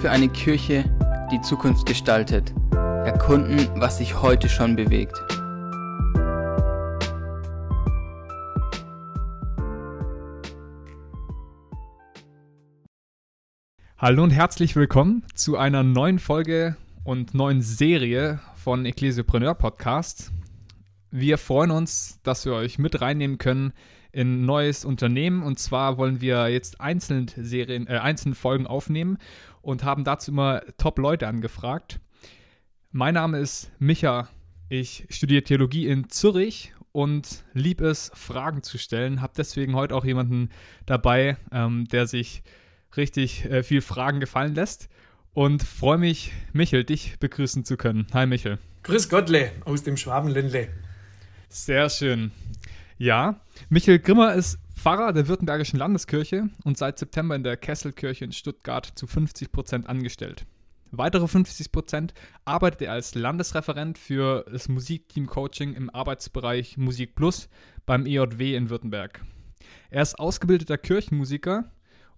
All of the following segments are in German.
für eine Kirche, die Zukunft gestaltet. Erkunden, was sich heute schon bewegt. Hallo und herzlich willkommen zu einer neuen Folge und neuen Serie von Ecclesiopreneur Podcast. Wir freuen uns, dass wir euch mit reinnehmen können in ein neues Unternehmen. Und zwar wollen wir jetzt einzelne Serien, äh, einzelne Folgen aufnehmen und haben dazu immer Top-Leute angefragt. Mein Name ist Micha. Ich studiere Theologie in Zürich und liebe es, Fragen zu stellen. Habe deswegen heute auch jemanden dabei, ähm, der sich richtig äh, viel Fragen gefallen lässt. Und freue mich, Michel, dich begrüßen zu können. Hi, Michel. Grüß Gottle aus dem Schwabenländle. Sehr schön. Ja, Michael Grimmer ist Pfarrer der Württembergischen Landeskirche und seit September in der Kesselkirche in Stuttgart zu 50 Prozent angestellt. Weitere 50 Prozent arbeitet er als Landesreferent für das Musikteam-Coaching im Arbeitsbereich Musik Plus beim EJW in Württemberg. Er ist ausgebildeter Kirchenmusiker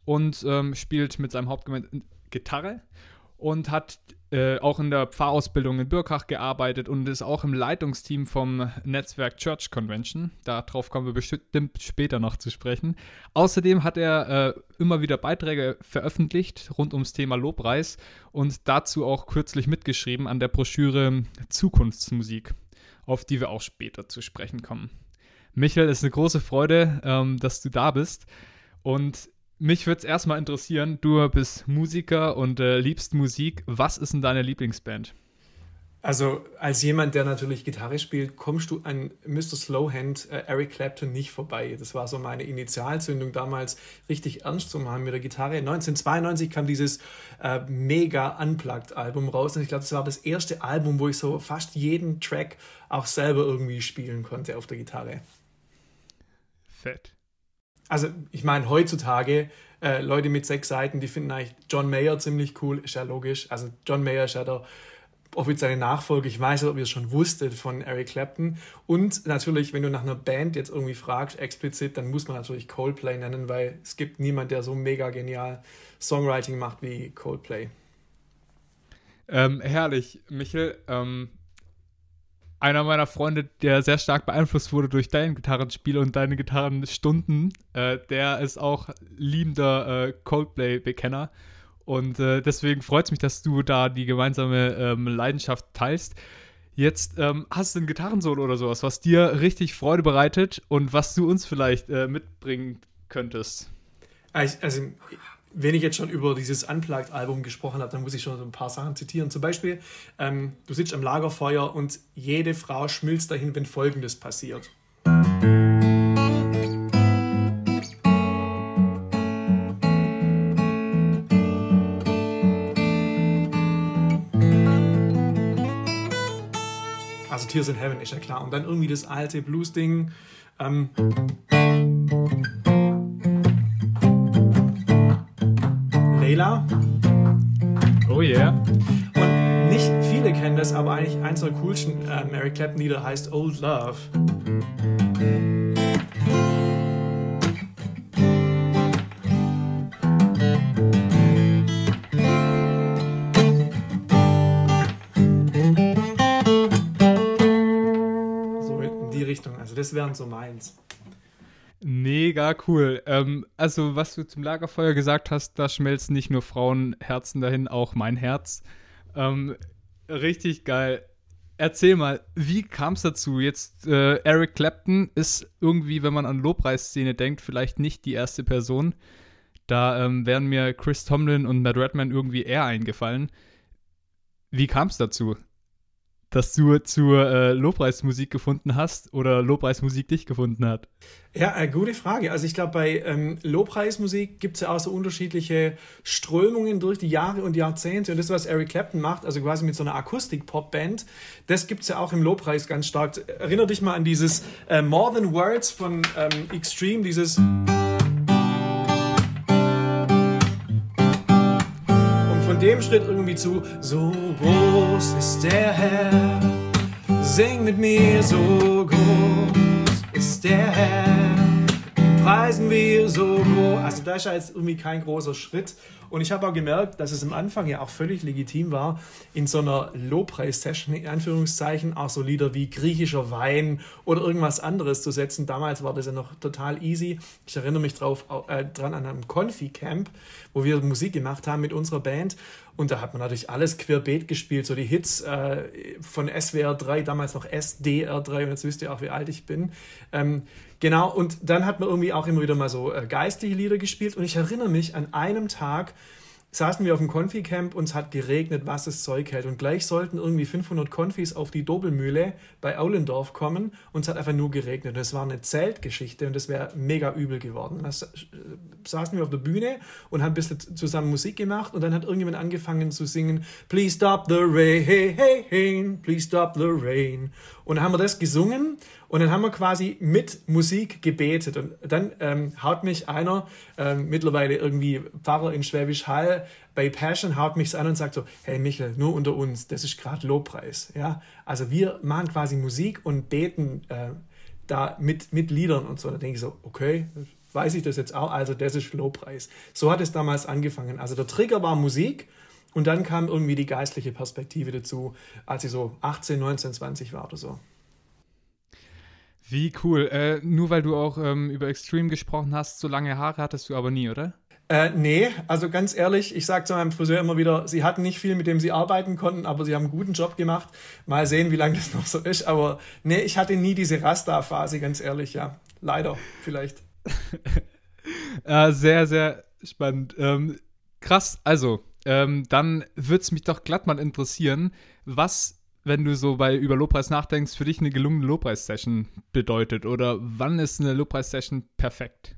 und ähm, spielt mit seinem Hauptgemeinde Gitarre und hat äh, auch in der Pfarrausbildung in Birkach gearbeitet und ist auch im Leitungsteam vom Netzwerk Church Convention. Darauf kommen wir bestimmt später noch zu sprechen. Außerdem hat er äh, immer wieder Beiträge veröffentlicht rund ums Thema Lobpreis und dazu auch kürzlich mitgeschrieben an der Broschüre Zukunftsmusik, auf die wir auch später zu sprechen kommen. Michael, es ist eine große Freude, ähm, dass du da bist. Und mich würde es erstmal interessieren, du bist Musiker und äh, liebst Musik. Was ist denn deine Lieblingsband? Also als jemand, der natürlich Gitarre spielt, kommst du an Mr. Slowhand, äh, Eric Clapton nicht vorbei. Das war so meine Initialzündung damals, richtig ernst zu machen mit der Gitarre. 1992 kam dieses äh, mega Unplugged-Album raus und ich glaube, das war das erste Album, wo ich so fast jeden Track auch selber irgendwie spielen konnte auf der Gitarre. Fett also ich meine, heutzutage äh, Leute mit sechs Seiten, die finden eigentlich John Mayer ziemlich cool, ist ja logisch. Also John Mayer ist ja der offizielle Nachfolger, ich weiß nicht, ob ihr es schon wusstet, von Eric Clapton. Und natürlich, wenn du nach einer Band jetzt irgendwie fragst, explizit, dann muss man natürlich Coldplay nennen, weil es gibt niemand, der so mega genial Songwriting macht wie Coldplay. Ähm, herrlich, Michel. Ähm, einer meiner Freunde, der sehr stark beeinflusst wurde durch dein Gitarrenspiel und deine Gitarrenstunden, äh, der ist auch liebender äh, Coldplay-Bekenner. Und äh, deswegen freut es mich, dass du da die gemeinsame ähm, Leidenschaft teilst. Jetzt ähm, hast du ein Gitarrensolo oder sowas, was dir richtig Freude bereitet und was du uns vielleicht äh, mitbringen könntest. Also, also wenn ich jetzt schon über dieses Unplugged-Album gesprochen habe, dann muss ich schon so ein paar Sachen zitieren. Zum Beispiel, ähm, du sitzt am Lagerfeuer und jede Frau schmilzt dahin, wenn Folgendes passiert. Also Tears in Heaven ist ja klar. Und dann irgendwie das alte Blues-Ding. Ähm, Layla. Oh yeah. Und nicht viele kennen das, aber eigentlich eins der coolsten äh, Mary Clapton Lieder heißt Old Love. So in die Richtung. Also das wären so meins. Mega cool. Ähm, also, was du zum Lagerfeuer gesagt hast, da schmelzen nicht nur Frauenherzen dahin, auch mein Herz. Ähm, richtig geil. Erzähl mal, wie kam es dazu? Jetzt, äh, Eric Clapton ist irgendwie, wenn man an Lobpreisszene denkt, vielleicht nicht die erste Person. Da ähm, wären mir Chris Tomlin und Matt Redman irgendwie eher eingefallen. Wie kam es dazu? Dass du zur äh, Lobpreismusik gefunden hast oder Lobpreismusik dich gefunden hat? Ja, äh, gute Frage. Also ich glaube, bei ähm, Lobpreismusik gibt es ja auch so unterschiedliche Strömungen durch die Jahre und Jahrzehnte. Und das, was Eric Clapton macht, also quasi mit so einer Akustik-Pop-Band, das gibt es ja auch im Lobpreis ganz stark. Erinner dich mal an dieses äh, More Than Words von ähm, Extreme, dieses... dem Schritt irgendwie zu. So groß ist der Herr, sing mit mir, so groß ist der Herr, preisen wir so groß. Also da ist ja jetzt irgendwie kein großer Schritt. Und ich habe auch gemerkt, dass es am Anfang ja auch völlig legitim war, in so einer Lobpreis-Session, in Anführungszeichen, auch so Lieder wie griechischer Wein oder irgendwas anderes zu setzen. Damals war das ja noch total easy. Ich erinnere mich drauf, äh, dran an einem Konfi-Camp, wo wir Musik gemacht haben mit unserer Band. Und da hat man natürlich alles querbeet gespielt, so die Hits äh, von SWR 3, damals noch SDR 3, und jetzt wisst ihr auch, wie alt ich bin. Ähm, genau, und dann hat man irgendwie auch immer wieder mal so äh, geistliche Lieder gespielt. Und ich erinnere mich an einem Tag, saßen wir auf dem Konfi-Camp und es hat geregnet, was das Zeug hält. Und gleich sollten irgendwie 500 Konfis auf die Dobelmühle bei Aulendorf kommen und es hat einfach nur geregnet. Und es war eine Zeltgeschichte und es wäre mega übel geworden. Da saßen wir auf der Bühne und haben ein bisschen zusammen Musik gemacht und dann hat irgendjemand angefangen zu singen Please stop the rain, please stop the rain. Und dann haben wir das gesungen und dann haben wir quasi mit Musik gebetet. Und dann ähm, haut mich einer, ähm, mittlerweile irgendwie Pfarrer in Schwäbisch Hall, bei Passion haut mich an und sagt so, hey Michel, nur unter uns, das ist gerade Lobpreis. Ja? Also wir machen quasi Musik und beten äh, da mit, mit Liedern und so. Da denke ich so, okay, weiß ich das jetzt auch, also das ist Lobpreis. So hat es damals angefangen. Also der Trigger war Musik und dann kam irgendwie die geistliche Perspektive dazu, als ich so 18, 19, 20 war oder so. Wie cool. Äh, nur weil du auch ähm, über Extreme gesprochen hast, so lange Haare hattest du aber nie, oder? Äh, nee, also ganz ehrlich, ich sage zu meinem Friseur immer wieder, sie hatten nicht viel, mit dem sie arbeiten konnten, aber sie haben einen guten Job gemacht. Mal sehen, wie lange das noch so ist. Aber nee, ich hatte nie diese Rasta-Phase, ganz ehrlich, ja. Leider, vielleicht. äh, sehr, sehr spannend. Ähm, krass, also, ähm, dann würde es mich doch glatt mal interessieren, was wenn du so bei über Lobpreis nachdenkst, für dich eine gelungene Lobpreis-Session bedeutet? Oder wann ist eine Lobpreis-Session perfekt?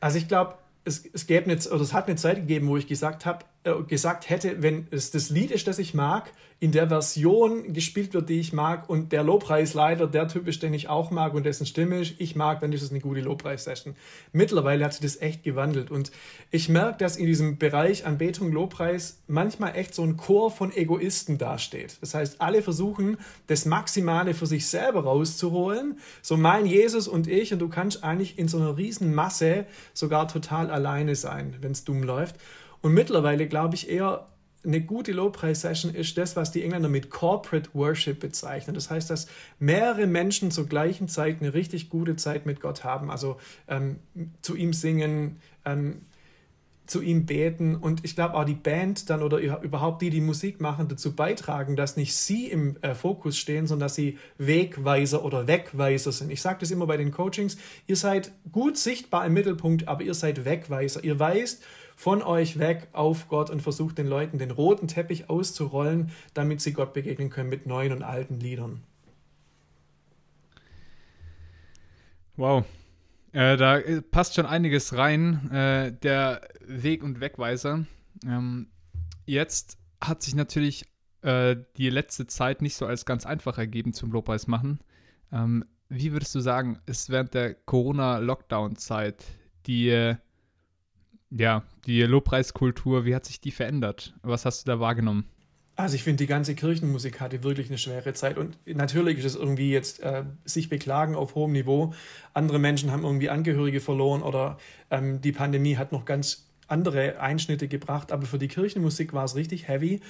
Also ich glaube, es, es gäbe eine, oder es hat eine Zeit gegeben, wo ich gesagt habe, gesagt hätte, wenn es das Lied ist, das ich mag, in der Version gespielt wird, die ich mag und der Lobpreisleiter der Typ ist, den ich auch mag und dessen Stimme ich, ich mag, dann ist es eine gute Lobpreis-Session. Mittlerweile hat sich das echt gewandelt und ich merke, dass in diesem Bereich Anbetung, Lobpreis manchmal echt so ein Chor von Egoisten dasteht. Das heißt, alle versuchen, das Maximale für sich selber rauszuholen. So mein Jesus und ich und du kannst eigentlich in so einer riesen Masse sogar total alleine sein, wenn es dumm läuft. Und mittlerweile glaube ich eher, eine gute Lobpreis-Session ist das, was die Engländer mit Corporate Worship bezeichnen. Das heißt, dass mehrere Menschen zur gleichen Zeit eine richtig gute Zeit mit Gott haben. Also ähm, zu ihm singen, ähm, zu ihm beten und ich glaube auch die Band dann oder überhaupt die, die Musik machen, dazu beitragen, dass nicht sie im äh, Fokus stehen, sondern dass sie Wegweiser oder Wegweiser sind. Ich sage das immer bei den Coachings, ihr seid gut sichtbar im Mittelpunkt, aber ihr seid Wegweiser. Ihr weist von euch weg auf Gott und versucht den Leuten den roten Teppich auszurollen, damit sie Gott begegnen können mit neuen und alten Liedern. Wow. Äh, da passt schon einiges rein. Äh, der Weg- und Wegweiser. Ähm, jetzt hat sich natürlich äh, die letzte Zeit nicht so als ganz einfach ergeben zum Lobpreis machen. Ähm, wie würdest du sagen, ist während der Corona-Lockdown-Zeit die ja, die Lobpreiskultur, wie hat sich die verändert? Was hast du da wahrgenommen? Also ich finde, die ganze Kirchenmusik hatte wirklich eine schwere Zeit und natürlich ist es irgendwie jetzt äh, sich beklagen auf hohem Niveau. Andere Menschen haben irgendwie Angehörige verloren oder ähm, die Pandemie hat noch ganz andere Einschnitte gebracht, aber für die Kirchenmusik war es richtig heavy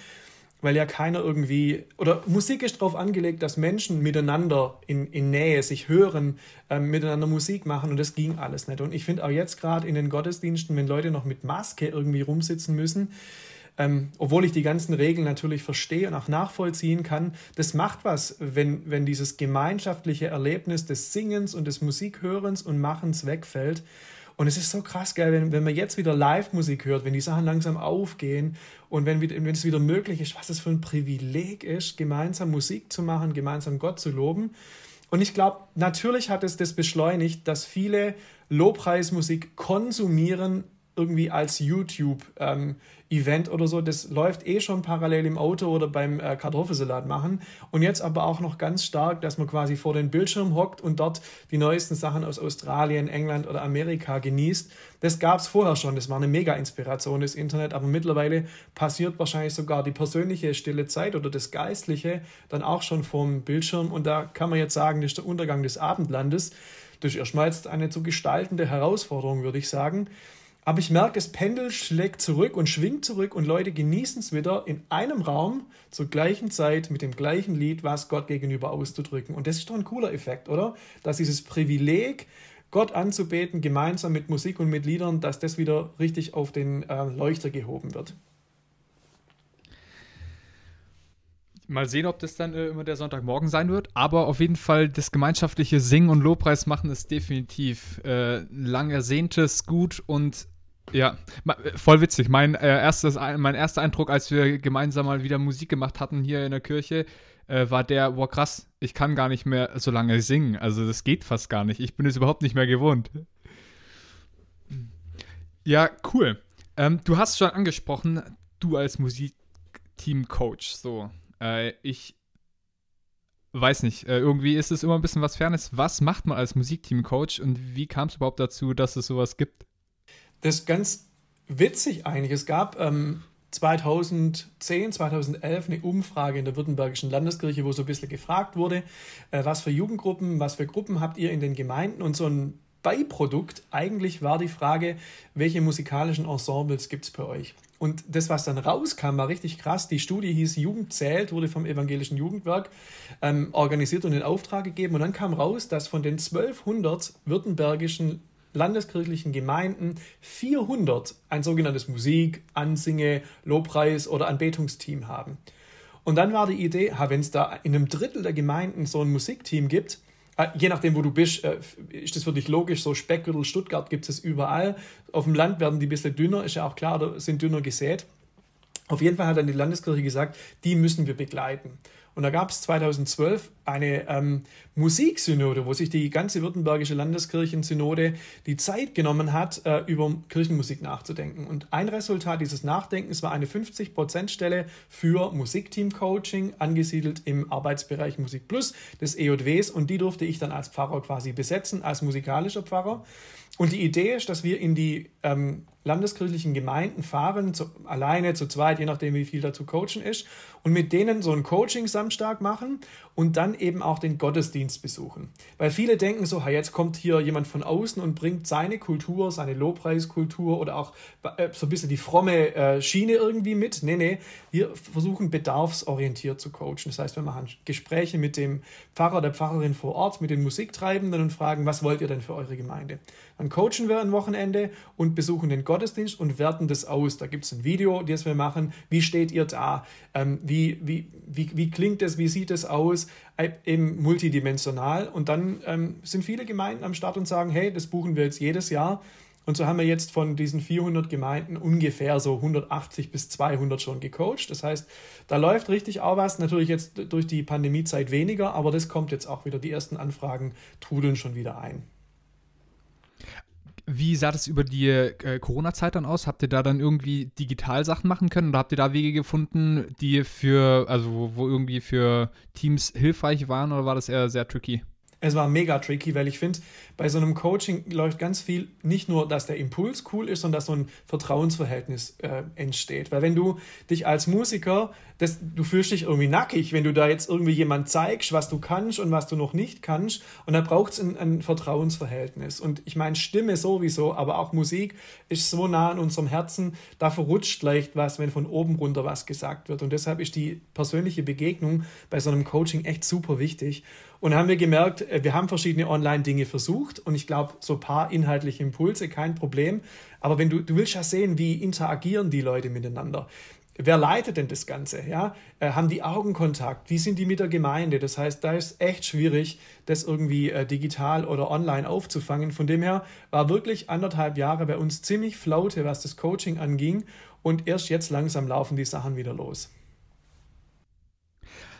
weil ja keiner irgendwie, oder Musik ist darauf angelegt, dass Menschen miteinander in, in Nähe sich hören, ähm, miteinander Musik machen und das ging alles nicht. Und ich finde auch jetzt gerade in den Gottesdiensten, wenn Leute noch mit Maske irgendwie rumsitzen müssen, ähm, obwohl ich die ganzen Regeln natürlich verstehe und auch nachvollziehen kann, das macht was, wenn, wenn dieses gemeinschaftliche Erlebnis des Singens und des Musikhörens und Machens wegfällt. Und es ist so krass, geil, wenn, wenn man jetzt wieder Live-Musik hört, wenn die Sachen langsam aufgehen und wenn, wenn es wieder möglich ist, was es für ein Privileg ist, gemeinsam Musik zu machen, gemeinsam Gott zu loben. Und ich glaube, natürlich hat es das beschleunigt, dass viele Lobpreismusik konsumieren irgendwie als YouTube ähm, oder so, das läuft eh schon parallel im Auto oder beim äh, Kartoffelsalat machen. Und jetzt aber auch noch ganz stark, dass man quasi vor den Bildschirm hockt und dort die neuesten Sachen aus Australien, England oder Amerika genießt. Das gab es vorher schon, das war eine Mega-Inspiration, das Internet, aber mittlerweile passiert wahrscheinlich sogar die persönliche stille Zeit oder das Geistliche dann auch schon vorm Bildschirm. Und da kann man jetzt sagen, das ist der Untergang des Abendlandes. Das ist erstmal jetzt eine zu gestaltende Herausforderung, würde ich sagen. Aber ich merke, das Pendel schlägt zurück und schwingt zurück und Leute genießen es wieder in einem Raum zur gleichen Zeit mit dem gleichen Lied, was Gott gegenüber auszudrücken. Und das ist doch ein cooler Effekt, oder? Dass dieses Privileg, Gott anzubeten, gemeinsam mit Musik und mit Liedern, dass das wieder richtig auf den äh, Leuchter gehoben wird. Mal sehen, ob das dann äh, immer der Sonntagmorgen sein wird. Aber auf jeden Fall das gemeinschaftliche Singen und Lobpreis machen ist definitiv äh, lang ersehntes Gut und ja, äh, voll witzig. Mein, äh, erstes, mein erster Eindruck, als wir gemeinsam mal wieder Musik gemacht hatten hier in der Kirche, äh, war der, boah krass, ich kann gar nicht mehr so lange singen. Also das geht fast gar nicht. Ich bin es überhaupt nicht mehr gewohnt. Ja, cool. Ähm, du hast schon angesprochen, du als Musikteam-Coach, so. Äh, ich weiß nicht, äh, irgendwie ist es immer ein bisschen was Fernes. Was macht man als Musikteam-Coach und wie kam es überhaupt dazu, dass es sowas gibt? Das ist ganz witzig eigentlich. Es gab ähm, 2010, 2011 eine Umfrage in der Württembergischen Landeskirche, wo so ein bisschen gefragt wurde, äh, was für Jugendgruppen, was für Gruppen habt ihr in den Gemeinden und so ein Beiprodukt eigentlich war die Frage, welche musikalischen Ensembles gibt es bei euch? Und das, was dann rauskam, war richtig krass. Die Studie hieß Jugend zählt, wurde vom Evangelischen Jugendwerk ähm, organisiert und in Auftrag gegeben. Und dann kam raus, dass von den 1200 württembergischen landeskirchlichen Gemeinden 400 ein sogenanntes Musik-, Ansinge-, Lobpreis- oder Anbetungsteam haben. Und dann war die Idee, wenn es da in einem Drittel der Gemeinden so ein Musikteam gibt, äh, je nachdem, wo du bist, äh, ist das für dich logisch. So Speckgürtel, Stuttgart gibt es überall. Auf dem Land werden die ein bisschen dünner, ist ja auch klar, oder sind dünner gesät. Auf jeden Fall hat dann die Landeskirche gesagt, die müssen wir begleiten. Und da gab es 2012 eine ähm, Musiksynode, wo sich die ganze württembergische Landeskirchensynode die Zeit genommen hat, äh, über Kirchenmusik nachzudenken. Und ein Resultat dieses Nachdenkens war eine 50%-Stelle für Musikteam-Coaching, angesiedelt im Arbeitsbereich Musik Plus des EJWs. Und die durfte ich dann als Pfarrer quasi besetzen, als musikalischer Pfarrer. Und die Idee ist, dass wir in die ähm, landeskirchlichen Gemeinden fahren, zu, alleine, zu zweit, je nachdem, wie viel dazu coachen ist, und mit denen so ein Coaching-Samstag machen und dann eben auch den Gottesdienst besuchen. Weil viele denken so, jetzt kommt hier jemand von außen und bringt seine Kultur, seine Lobpreiskultur oder auch äh, so ein bisschen die fromme äh, Schiene irgendwie mit. Nee, nee, wir versuchen bedarfsorientiert zu coachen. Das heißt, wir machen Gespräche mit dem Pfarrer, der Pfarrerin vor Ort, mit den Musiktreibenden und fragen, was wollt ihr denn für eure Gemeinde? Dann coachen wir ein Wochenende und besuchen den Gottesdienst und werten das aus. Da gibt es ein Video, das wir machen. Wie steht ihr da? Ähm, wie, wie, wie, wie klingt es? Wie sieht es aus? Äh, eben multidimensional. Und dann ähm, sind viele Gemeinden am Start und sagen, hey, das buchen wir jetzt jedes Jahr. Und so haben wir jetzt von diesen 400 Gemeinden ungefähr so 180 bis 200 schon gecoacht. Das heißt, da läuft richtig auch was. Natürlich jetzt durch die Pandemiezeit weniger, aber das kommt jetzt auch wieder. Die ersten Anfragen trudeln schon wieder ein. Wie sah das über die äh, Corona-Zeit dann aus? Habt ihr da dann irgendwie digital Sachen machen können oder habt ihr da Wege gefunden, die für, also wo, wo irgendwie für Teams hilfreich waren oder war das eher sehr tricky? Es war mega tricky, weil ich finde, bei so einem Coaching läuft ganz viel, nicht nur, dass der Impuls cool ist, sondern dass so ein Vertrauensverhältnis äh, entsteht. Weil wenn du dich als Musiker, das, du fühlst dich irgendwie nackig, wenn du da jetzt irgendwie jemand zeigst, was du kannst und was du noch nicht kannst. Und da braucht es ein, ein, Vertrauensverhältnis. Und ich meine, Stimme sowieso, aber auch Musik ist so nah an unserem Herzen, da verrutscht leicht was, wenn von oben runter was gesagt wird. Und deshalb ist die persönliche Begegnung bei so einem Coaching echt super wichtig. Und haben wir gemerkt, äh, wir haben verschiedene Online-Dinge versucht und ich glaube, so ein paar inhaltliche Impulse, kein Problem. Aber wenn du, du willst ja sehen, wie interagieren die Leute miteinander. Wer leitet denn das Ganze? Ja? Äh, haben die Augenkontakt? Wie sind die mit der Gemeinde? Das heißt, da ist echt schwierig, das irgendwie äh, digital oder online aufzufangen. Von dem her war wirklich anderthalb Jahre bei uns ziemlich flaute, was das Coaching anging. Und erst jetzt langsam laufen die Sachen wieder los.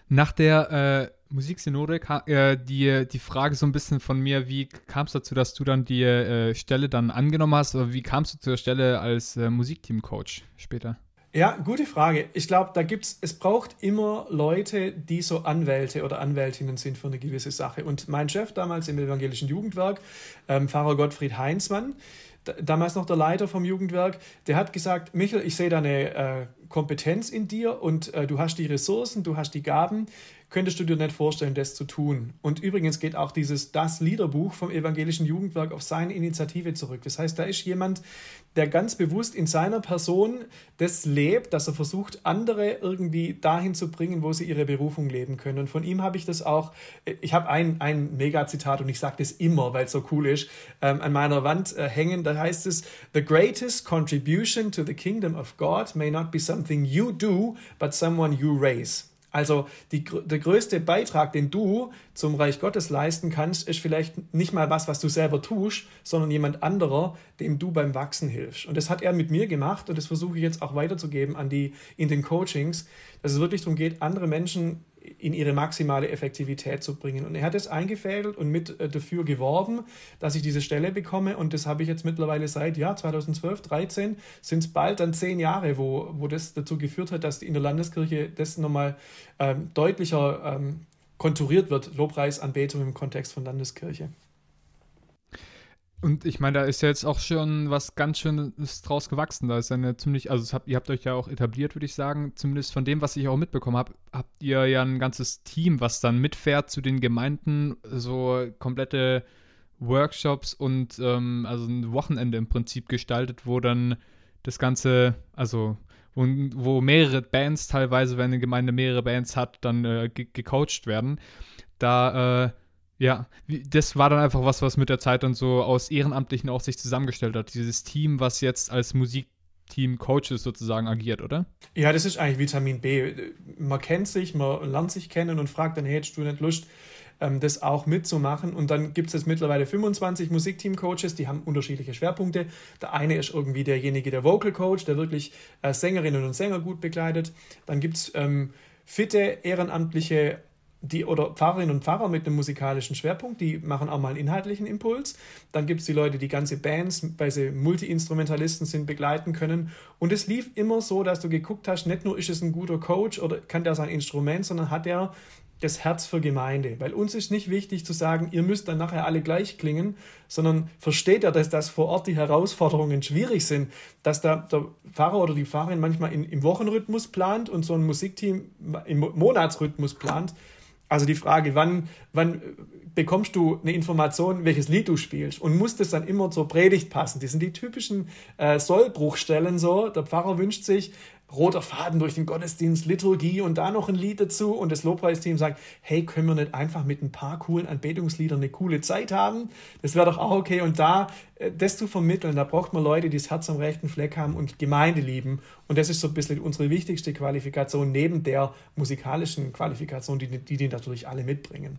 Nach der äh, Musiksynode äh, die, die Frage so ein bisschen von mir, wie kam es dazu, dass du dann die äh, Stelle dann angenommen hast? Oder wie kamst du zur Stelle als äh, Musikteam-Coach später? Ja, gute Frage. Ich glaube, da gibt's, es braucht immer Leute, die so Anwälte oder Anwältinnen sind für eine gewisse Sache. Und mein Chef damals im evangelischen Jugendwerk, ähm, Pfarrer Gottfried Heinzmann, damals noch der Leiter vom Jugendwerk, der hat gesagt, Michael, ich sehe da eine äh, Kompetenz in dir und äh, du hast die Ressourcen, du hast die Gaben. Könntest du dir nicht vorstellen, das zu tun. Und übrigens geht auch dieses Das Liederbuch vom Evangelischen Jugendwerk auf seine Initiative zurück. Das heißt, da ist jemand, der ganz bewusst in seiner Person das lebt, dass er versucht, andere irgendwie dahin zu bringen, wo sie ihre Berufung leben können. Und von ihm habe ich das auch, ich habe ein, ein Mega-Zitat und ich sage das immer, weil es so cool ist, ähm, an meiner Wand äh, hängen. Da heißt es, The greatest contribution to the kingdom of God may not be something you do, but someone you raise. Also die, der größte Beitrag, den du zum Reich Gottes leisten kannst, ist vielleicht nicht mal was, was du selber tust, sondern jemand anderer, dem du beim Wachsen hilfst. Und das hat er mit mir gemacht und das versuche ich jetzt auch weiterzugeben an die in den Coachings, dass es wirklich darum geht, andere Menschen in ihre maximale Effektivität zu bringen. Und er hat es eingefädelt und mit äh, dafür geworben, dass ich diese Stelle bekomme. Und das habe ich jetzt mittlerweile seit ja, 2012, 13, sind es bald dann zehn Jahre, wo, wo das dazu geführt hat, dass in der Landeskirche das nochmal ähm, deutlicher ähm, konturiert wird, Lobpreisanbetung im Kontext von Landeskirche. Und ich meine, da ist ja jetzt auch schon was ganz Schönes draus gewachsen. Da ist eine ziemlich, also habt, ihr habt euch ja auch etabliert, würde ich sagen. Zumindest von dem, was ich auch mitbekommen habe, habt ihr ja ein ganzes Team, was dann mitfährt zu den Gemeinden, so komplette Workshops und ähm, also ein Wochenende im Prinzip gestaltet, wo dann das Ganze, also wo, wo mehrere Bands teilweise, wenn eine Gemeinde mehrere Bands hat, dann äh, ge gecoacht werden. Da äh, ja, das war dann einfach was, was mit der Zeit dann so aus Ehrenamtlichen auch sich zusammengestellt hat. Dieses Team, was jetzt als Musikteam Coaches sozusagen agiert, oder? Ja, das ist eigentlich Vitamin B. Man kennt sich, man lernt sich kennen und fragt dann, hey, hättest du nicht Lust, ähm, das auch mitzumachen? Und dann gibt es jetzt mittlerweile 25 Musikteam-Coaches, die haben unterschiedliche Schwerpunkte. Der eine ist irgendwie derjenige, der Vocal Coach, der wirklich äh, Sängerinnen und Sänger gut begleitet. Dann gibt es ähm, fitte ehrenamtliche die oder Pfarrerinnen und Pfarrer mit einem musikalischen Schwerpunkt, die machen auch mal einen inhaltlichen Impuls. Dann gibt es die Leute, die ganze Bands, weil sie Multi-Instrumentalisten sind, begleiten können. Und es lief immer so, dass du geguckt hast, nicht nur ist es ein guter Coach oder kann der sein Instrument, sondern hat er das Herz für Gemeinde. Weil uns ist nicht wichtig zu sagen, ihr müsst dann nachher alle gleich klingen, sondern versteht er, dass das vor Ort die Herausforderungen schwierig sind, dass da der Pfarrer oder die Pfarrerin manchmal in, im Wochenrhythmus plant und so ein Musikteam im Monatsrhythmus plant. Also die Frage, wann, wann bekommst du eine Information, welches Lied du spielst und muss das dann immer zur Predigt passen? Die sind die typischen äh, Sollbruchstellen so. Der Pfarrer wünscht sich, roter Faden durch den Gottesdienst, Liturgie und da noch ein Lied dazu. Und das Lobpreisteam sagt, hey, können wir nicht einfach mit ein paar coolen Anbetungsliedern eine coole Zeit haben? Das wäre doch auch okay. Und da, äh, das zu vermitteln, da braucht man Leute, die das Herz am rechten Fleck haben und Gemeinde lieben. Und das ist so ein bisschen unsere wichtigste Qualifikation neben der musikalischen Qualifikation, die die, die natürlich alle mitbringen.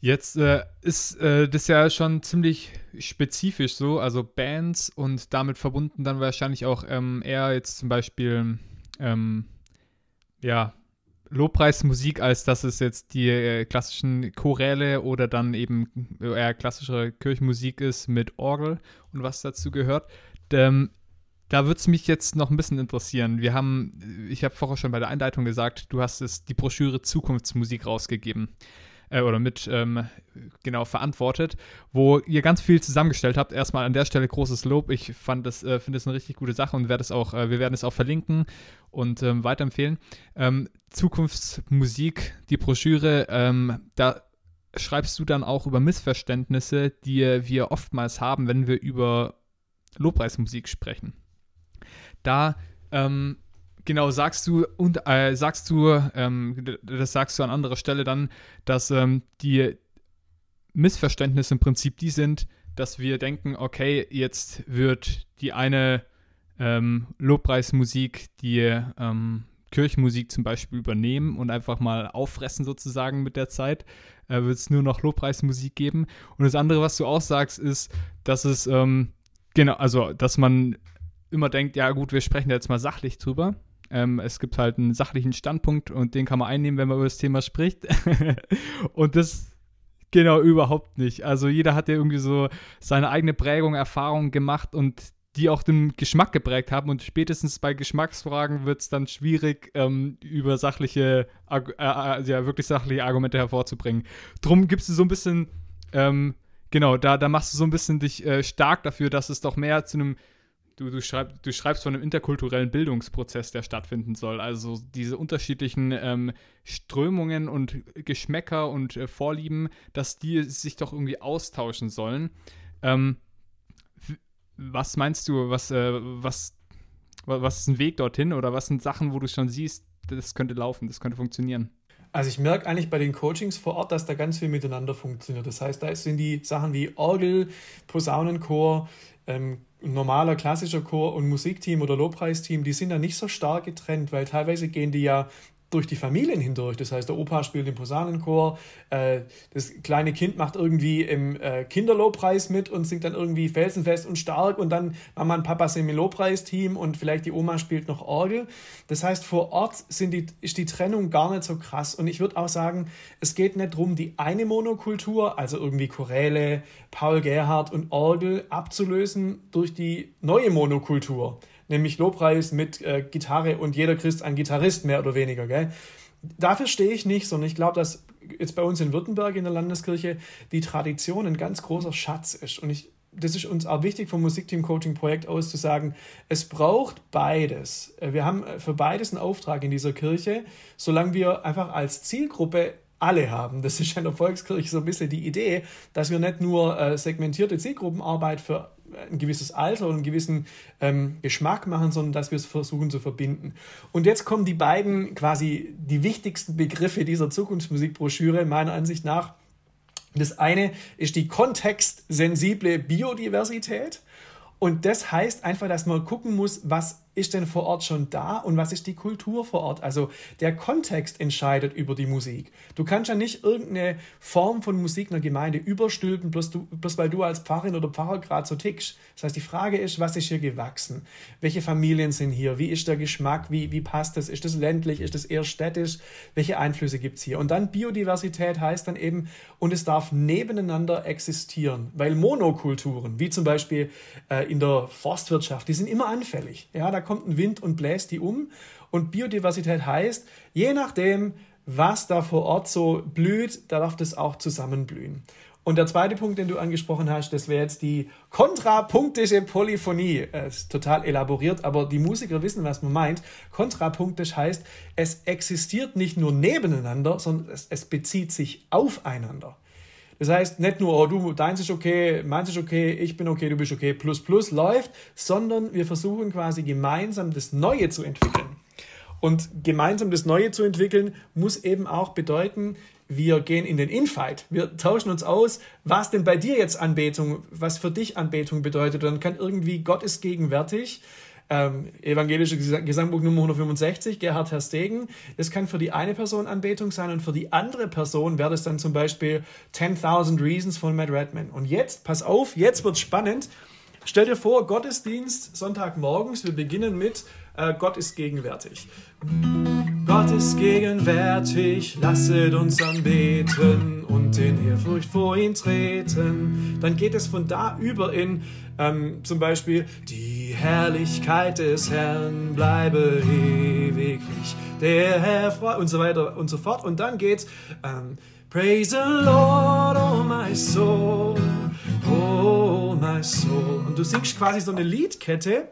Jetzt äh, ist äh, das ja schon ziemlich spezifisch so, also Bands und damit verbunden dann wahrscheinlich auch ähm, eher jetzt zum Beispiel ähm, ja, Lobpreismusik, als dass es jetzt die äh, klassischen Choräle oder dann eben eher klassische Kirchenmusik ist mit Orgel und was dazu gehört. Ähm, da würde es mich jetzt noch ein bisschen interessieren. Wir haben, ich habe vorher schon bei der Einleitung gesagt, du hast es die Broschüre Zukunftsmusik rausgegeben äh, oder mit ähm, genau verantwortet, wo ihr ganz viel zusammengestellt habt. Erstmal an der Stelle großes Lob. Ich fand das, äh, finde es eine richtig gute Sache und werde es auch, äh, wir werden es auch verlinken und ähm, weiterempfehlen. Ähm, Zukunftsmusik, die Broschüre, ähm, da schreibst du dann auch über Missverständnisse, die wir oftmals haben, wenn wir über Lobpreismusik sprechen. Da ähm, genau, sagst du, und äh, sagst du, ähm, das sagst du an anderer Stelle dann, dass ähm, die Missverständnisse im Prinzip die sind, dass wir denken, okay, jetzt wird die eine ähm, Lobpreismusik, die ähm, Kirchenmusik zum Beispiel übernehmen und einfach mal auffressen sozusagen mit der Zeit, äh, wird es nur noch Lobpreismusik geben. Und das andere, was du auch sagst, ist, dass es, ähm, genau, also, dass man immer denkt, ja gut, wir sprechen jetzt mal sachlich drüber. Ähm, es gibt halt einen sachlichen Standpunkt und den kann man einnehmen, wenn man über das Thema spricht. und das genau überhaupt nicht. Also jeder hat ja irgendwie so seine eigene Prägung, Erfahrung gemacht und die auch den Geschmack geprägt haben. Und spätestens bei Geschmacksfragen wird es dann schwierig, ähm, über sachliche, äh, äh, ja, wirklich sachliche Argumente hervorzubringen. Drum gibst du so ein bisschen, ähm, genau, da, da machst du so ein bisschen dich äh, stark dafür, dass es doch mehr zu einem Du, du, schreib, du schreibst von einem interkulturellen Bildungsprozess, der stattfinden soll. Also diese unterschiedlichen ähm, Strömungen und Geschmäcker und äh, Vorlieben, dass die sich doch irgendwie austauschen sollen. Ähm, was meinst du, was, äh, was, was ist ein Weg dorthin oder was sind Sachen, wo du schon siehst, das könnte laufen, das könnte funktionieren? Also ich merke eigentlich bei den Coachings vor Ort, dass da ganz viel miteinander funktioniert. Das heißt, da sind die Sachen wie Orgel, Posaunenchor, ähm, normaler klassischer Chor und Musikteam oder Lobpreisteam, die sind da nicht so stark getrennt, weil teilweise gehen die ja durch die Familien hindurch. Das heißt, der Opa spielt im Posaunenchor, äh, das kleine Kind macht irgendwie im äh, Kinderlobpreis mit und singt dann irgendwie felsenfest und stark und dann Mama und Papa sind im Lobpreisteam und vielleicht die Oma spielt noch Orgel. Das heißt, vor Ort sind die, ist die Trennung gar nicht so krass. Und ich würde auch sagen, es geht nicht darum, die eine Monokultur, also irgendwie Choräle, Paul Gerhardt und Orgel abzulösen durch die neue Monokultur nämlich Lobpreis mit äh, Gitarre und jeder Christ ein Gitarrist, mehr oder weniger. Gell? Dafür stehe ich nicht, sondern ich glaube, dass jetzt bei uns in Württemberg in der Landeskirche die Tradition ein ganz großer Schatz ist. Und ich, das ist uns auch wichtig vom Musikteam-Coaching-Projekt aus zu sagen, es braucht beides. Äh, wir haben für beides einen Auftrag in dieser Kirche, solange wir einfach als Zielgruppe alle haben. Das ist in der Volkskirche so ein bisschen die Idee, dass wir nicht nur äh, segmentierte Zielgruppenarbeit für ein gewisses Alter und einen gewissen ähm, Geschmack machen, sondern dass wir es versuchen zu verbinden. Und jetzt kommen die beiden quasi die wichtigsten Begriffe dieser Zukunftsmusikbroschüre meiner Ansicht nach. Das eine ist die kontextsensible Biodiversität. Und das heißt einfach, dass man gucken muss, was ist denn vor Ort schon da und was ist die Kultur vor Ort? Also der Kontext entscheidet über die Musik. Du kannst ja nicht irgendeine Form von Musik einer Gemeinde überstülpen, bloß, du, bloß weil du als Pfarrerin oder Pfarrer gerade so tickst. Das heißt, die Frage ist, was ist hier gewachsen? Welche Familien sind hier? Wie ist der Geschmack? Wie, wie passt das? Ist das ländlich? Ist das eher städtisch? Welche Einflüsse gibt es hier? Und dann Biodiversität heißt dann eben, und es darf nebeneinander existieren, weil Monokulturen, wie zum Beispiel äh, in der Forstwirtschaft, die sind immer anfällig. Ja, da kommt ein Wind und bläst die um. Und Biodiversität heißt, je nachdem, was da vor Ort so blüht, da darf das auch zusammenblühen. Und der zweite Punkt, den du angesprochen hast, das wäre jetzt die kontrapunktische Polyphonie. Das ist total elaboriert, aber die Musiker wissen, was man meint. Kontrapunktisch heißt, es existiert nicht nur nebeneinander, sondern es, es bezieht sich aufeinander. Das heißt, nicht nur, oh, du, deins ist okay, meins ist okay, ich bin okay, du bist okay, plus plus läuft, sondern wir versuchen quasi gemeinsam das Neue zu entwickeln. Und gemeinsam das Neue zu entwickeln, muss eben auch bedeuten, wir gehen in den Infight. Wir tauschen uns aus, was denn bei dir jetzt Anbetung, was für dich Anbetung bedeutet. Und dann kann irgendwie Gott ist gegenwärtig ähm, evangelische Gesangbuch Nummer 165, Gerhard Herstegen. Das kann für die eine Person Anbetung sein und für die andere Person wäre das dann zum Beispiel 10.000 Reasons von Matt Redman. Und jetzt, pass auf, jetzt wird spannend. Stell dir vor, Gottesdienst Sonntagmorgens. Wir beginnen mit äh, Gott ist gegenwärtig. Gott ist gegenwärtig, lasset uns anbeten und in Ehrfurcht vor ihn treten. Dann geht es von da über in ähm, zum Beispiel die Herrlichkeit des Herrn bleibe ewiglich, der Herr freut und so weiter und so fort. Und dann geht's ähm, Praise the Lord, oh my soul, oh my soul. Und du singst quasi so eine Liedkette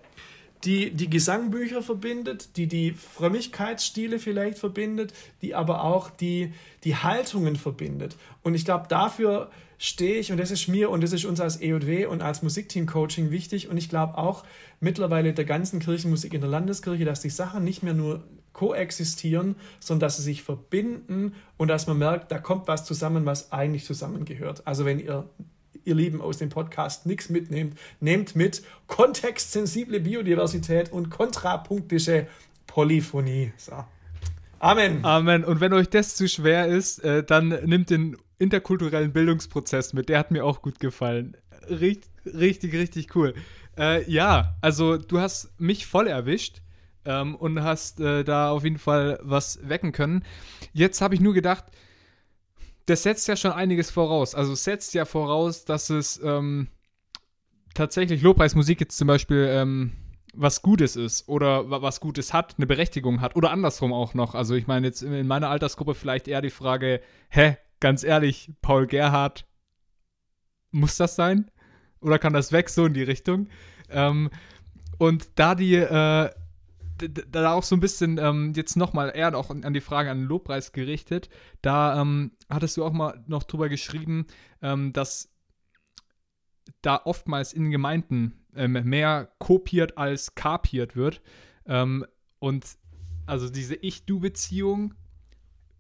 die die Gesangbücher verbindet, die die Frömmigkeitsstile vielleicht verbindet, die aber auch die, die Haltungen verbindet. Und ich glaube, dafür stehe ich und das ist mir und das ist uns als EJW und als Musikteam-Coaching wichtig und ich glaube auch mittlerweile der ganzen Kirchenmusik in der Landeskirche, dass die Sachen nicht mehr nur koexistieren, sondern dass sie sich verbinden und dass man merkt, da kommt was zusammen, was eigentlich zusammengehört. Also wenn ihr ihr Lieben, aus dem Podcast nichts mitnehmt, nehmt mit kontextsensible Biodiversität und kontrapunktische Polyphonie. So. Amen. Amen. Und wenn euch das zu schwer ist, äh, dann nimmt den interkulturellen Bildungsprozess mit. Der hat mir auch gut gefallen. Richtig, richtig, richtig cool. Äh, ja, also du hast mich voll erwischt ähm, und hast äh, da auf jeden Fall was wecken können. Jetzt habe ich nur gedacht, das setzt ja schon einiges voraus. Also setzt ja voraus, dass es ähm, tatsächlich Lobpreismusik jetzt zum Beispiel ähm, was Gutes ist oder was Gutes hat, eine Berechtigung hat oder andersrum auch noch. Also ich meine jetzt in meiner Altersgruppe vielleicht eher die Frage, hä, ganz ehrlich, Paul Gerhardt, muss das sein? Oder kann das weg so in die Richtung? Ähm, und da die, äh, da auch so ein bisschen ähm, jetzt nochmal eher auch an die Frage an den Lobpreis gerichtet, da ähm, hattest du auch mal noch drüber geschrieben, ähm, dass da oftmals in Gemeinden ähm, mehr kopiert als kapiert wird. Ähm, und also diese Ich-Du-Beziehung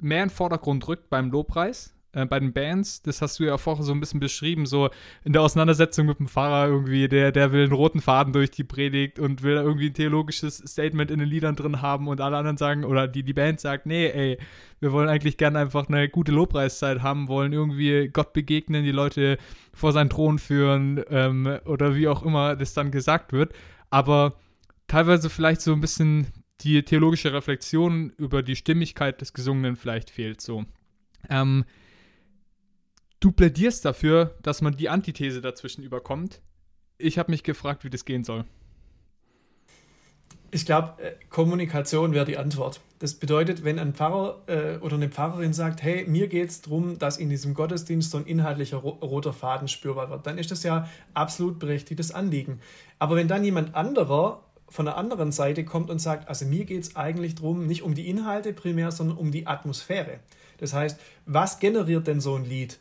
mehr in den Vordergrund rückt beim Lobpreis äh, bei den Bands, das hast du ja vorher so ein bisschen beschrieben, so in der Auseinandersetzung mit dem Pfarrer irgendwie, der, der will einen roten Faden durch die Predigt und will irgendwie ein theologisches Statement in den Liedern drin haben und alle anderen sagen, oder die, die Band sagt, nee, ey, wir wollen eigentlich gerne einfach eine gute Lobpreiszeit haben, wollen irgendwie Gott begegnen, die Leute vor seinen Thron führen ähm, oder wie auch immer das dann gesagt wird, aber teilweise vielleicht so ein bisschen die theologische Reflexion über die Stimmigkeit des Gesungenen vielleicht fehlt so. Ähm, Du plädierst dafür, dass man die Antithese dazwischen überkommt. Ich habe mich gefragt, wie das gehen soll. Ich glaube, äh, Kommunikation wäre die Antwort. Das bedeutet, wenn ein Pfarrer äh, oder eine Pfarrerin sagt, hey, mir geht es darum, dass in diesem Gottesdienst so ein inhaltlicher ro roter Faden spürbar wird, dann ist das ja absolut berechtigtes Anliegen. Aber wenn dann jemand anderer von der anderen Seite kommt und sagt, also mir geht es eigentlich darum, nicht um die Inhalte primär, sondern um die Atmosphäre. Das heißt, was generiert denn so ein Lied?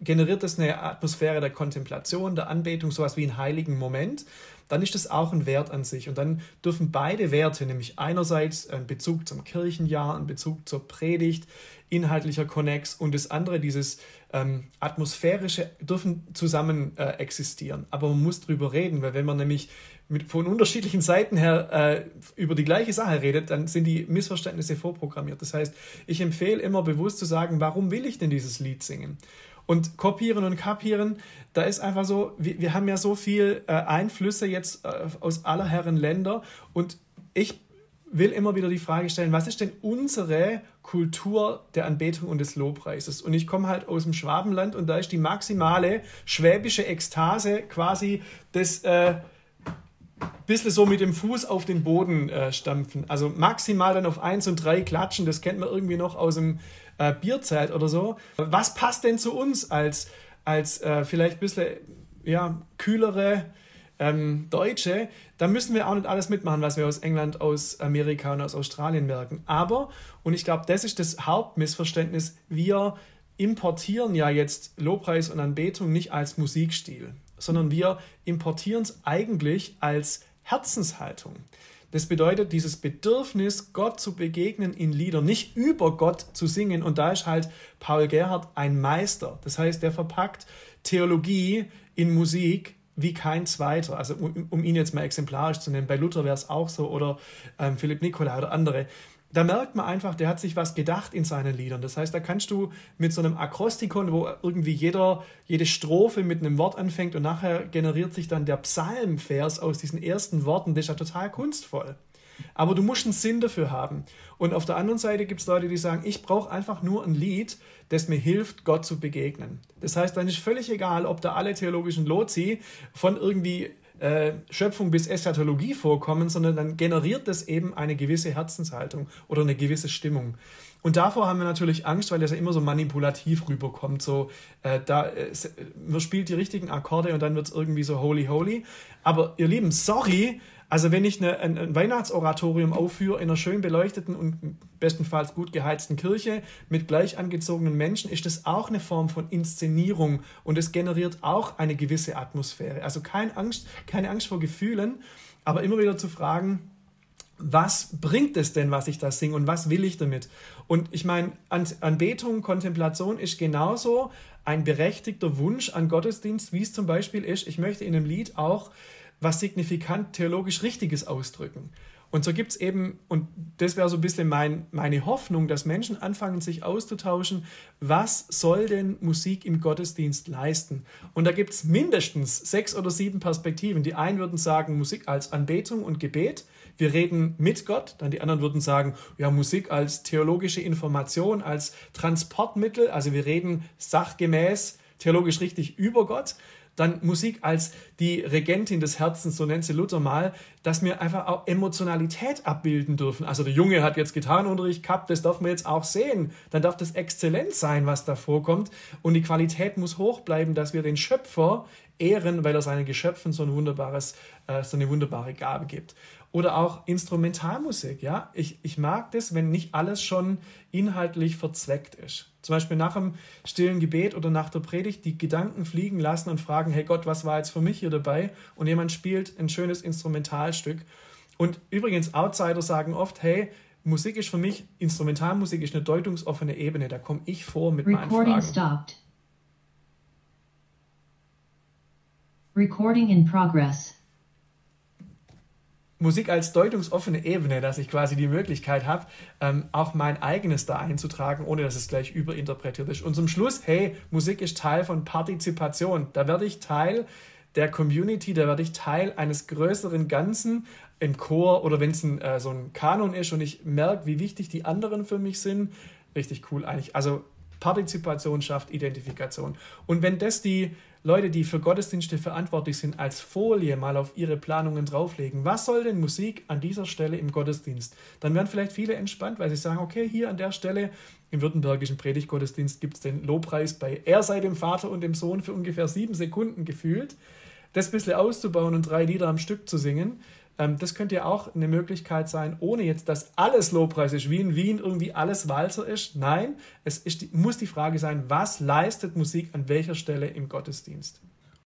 Generiert das eine Atmosphäre der Kontemplation, der Anbetung, sowas wie einen heiligen Moment, dann ist das auch ein Wert an sich. Und dann dürfen beide Werte, nämlich einerseits ein Bezug zum Kirchenjahr, ein Bezug zur Predigt, inhaltlicher Konnex und das andere, dieses ähm, atmosphärische, dürfen zusammen äh, existieren. Aber man muss drüber reden, weil wenn man nämlich mit, von unterschiedlichen Seiten her äh, über die gleiche Sache redet, dann sind die Missverständnisse vorprogrammiert. Das heißt, ich empfehle immer bewusst zu sagen, warum will ich denn dieses Lied singen? Und kopieren und kapieren, da ist einfach so, wir, wir haben ja so viel äh, Einflüsse jetzt äh, aus aller Herren Länder und ich will immer wieder die Frage stellen, was ist denn unsere Kultur der Anbetung und des Lobpreises? Und ich komme halt aus dem Schwabenland und da ist die maximale schwäbische Ekstase quasi das äh, bisschen so mit dem Fuß auf den Boden äh, stampfen. Also maximal dann auf 1 und 3 klatschen, das kennt man irgendwie noch aus dem äh, Bierzelt oder so. Was passt denn zu uns als, als äh, vielleicht ein bisschen ja, kühlere ähm, Deutsche? Da müssen wir auch nicht alles mitmachen, was wir aus England, aus Amerika und aus Australien merken. Aber, und ich glaube, das ist das Hauptmissverständnis, wir importieren ja jetzt Lobpreis und Anbetung nicht als Musikstil, sondern wir importieren es eigentlich als Herzenshaltung. Das bedeutet, dieses Bedürfnis, Gott zu begegnen in Liedern, nicht über Gott zu singen. Und da ist halt Paul Gerhardt ein Meister. Das heißt, der verpackt Theologie in Musik wie kein zweiter. Also um, um ihn jetzt mal exemplarisch zu nennen, bei Luther wäre es auch so oder ähm, Philipp Nicola oder andere da merkt man einfach, der hat sich was gedacht in seinen Liedern. Das heißt, da kannst du mit so einem Akrostikon, wo irgendwie jeder, jede Strophe mit einem Wort anfängt und nachher generiert sich dann der Psalmvers aus diesen ersten Worten, das ist ja total kunstvoll. Aber du musst einen Sinn dafür haben. Und auf der anderen Seite gibt es Leute, die sagen, ich brauche einfach nur ein Lied, das mir hilft, Gott zu begegnen. Das heißt, dann ist völlig egal, ob da alle theologischen Lozi von irgendwie äh, Schöpfung bis Eschatologie vorkommen, sondern dann generiert das eben eine gewisse Herzenshaltung oder eine gewisse Stimmung. Und davor haben wir natürlich Angst, weil das ja immer so manipulativ rüberkommt. So, äh, da, äh, man spielt die richtigen Akkorde und dann wird es irgendwie so holy, holy. Aber ihr Lieben, sorry, also wenn ich eine, ein, ein, Weihnachtsoratorium aufführe in einer schön beleuchteten und bestenfalls gut geheizten Kirche mit gleich angezogenen Menschen, ist das auch eine Form von Inszenierung und es generiert auch eine gewisse Atmosphäre. Also keine Angst, keine Angst vor Gefühlen, aber immer wieder zu fragen, was bringt es denn, was ich da singe und was will ich damit? Und ich meine, Anbetung, Kontemplation ist genauso ein berechtigter Wunsch an Gottesdienst, wie es zum Beispiel ist, ich möchte in einem Lied auch was signifikant theologisch Richtiges ausdrücken. Und so gibt es eben, und das wäre so ein bisschen mein, meine Hoffnung, dass Menschen anfangen, sich auszutauschen, was soll denn Musik im Gottesdienst leisten? Und da gibt es mindestens sechs oder sieben Perspektiven. Die einen würden sagen, Musik als Anbetung und Gebet. Wir reden mit Gott. Dann die anderen würden sagen, ja, Musik als theologische Information, als Transportmittel. Also wir reden sachgemäß, theologisch richtig über Gott dann Musik als die Regentin des Herzens, so nennt sie Luther mal, dass wir einfach auch Emotionalität abbilden dürfen. Also der Junge hat jetzt Gitarrenunterricht gehabt, das darf man jetzt auch sehen. Dann darf das exzellent sein, was da vorkommt. Und die Qualität muss hoch bleiben, dass wir den Schöpfer ehren, weil er seinen Geschöpfen so, ein wunderbares, äh, so eine wunderbare Gabe gibt. Oder auch Instrumentalmusik, ja. Ich, ich mag das, wenn nicht alles schon inhaltlich verzweckt ist. Zum Beispiel nach dem stillen Gebet oder nach der Predigt die Gedanken fliegen lassen und fragen, hey Gott, was war jetzt für mich hier dabei? Und jemand spielt ein schönes Instrumentalstück. Und übrigens, Outsider sagen oft, hey, Musik ist für mich, Instrumentalmusik ist eine deutungsoffene Ebene, da komme ich vor mit Recording meinen Fragen. Stopped. Recording in progress. Musik als deutungsoffene Ebene, dass ich quasi die Möglichkeit habe, ähm, auch mein eigenes da einzutragen, ohne dass es gleich überinterpretiert ist. Und zum Schluss, hey, Musik ist Teil von Partizipation. Da werde ich Teil der Community, da werde ich Teil eines größeren Ganzen im Chor oder wenn es äh, so ein Kanon ist und ich merke, wie wichtig die anderen für mich sind. Richtig cool eigentlich. Also Partizipation schafft Identifikation. Und wenn das die Leute, die für Gottesdienste verantwortlich sind, als Folie mal auf ihre Planungen drauflegen. Was soll denn Musik an dieser Stelle im Gottesdienst? Dann werden vielleicht viele entspannt, weil sie sagen, okay, hier an der Stelle im württembergischen Predigtgottesdienst gibt es den Lobpreis bei Er sei dem Vater und dem Sohn für ungefähr sieben Sekunden gefühlt. Das ein bisschen auszubauen und drei Lieder am Stück zu singen, das könnte ja auch eine Möglichkeit sein, ohne jetzt, dass alles Lobpreis ist, wie in Wien irgendwie alles Walzer ist. Nein, es ist, muss die Frage sein, was leistet Musik an welcher Stelle im Gottesdienst?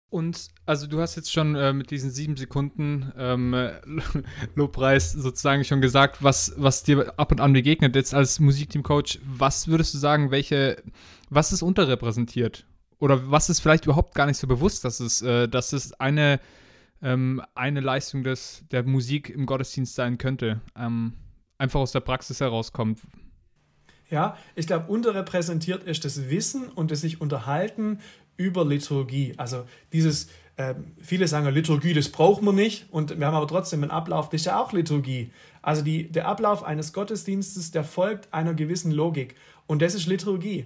Und also du hast jetzt schon äh, mit diesen sieben Sekunden ähm, Lobpreis sozusagen schon gesagt, was, was dir ab und an begegnet. Jetzt als Musikteamcoach, was würdest du sagen, welche, was ist unterrepräsentiert? Oder was ist vielleicht überhaupt gar nicht so bewusst, dass es, äh, dass es eine ähm, eine Leistung des, der Musik im Gottesdienst sein könnte. Ähm, einfach aus der Praxis herauskommt. Ja, ich glaube, unterrepräsentiert ist das Wissen und das sich unterhalten über Liturgie. Also dieses, äh, viele sagen, Liturgie, das braucht man nicht. Und wir haben aber trotzdem einen Ablauf, das ist ja auch Liturgie. Also die, der Ablauf eines Gottesdienstes, der folgt einer gewissen Logik. Und das ist Liturgie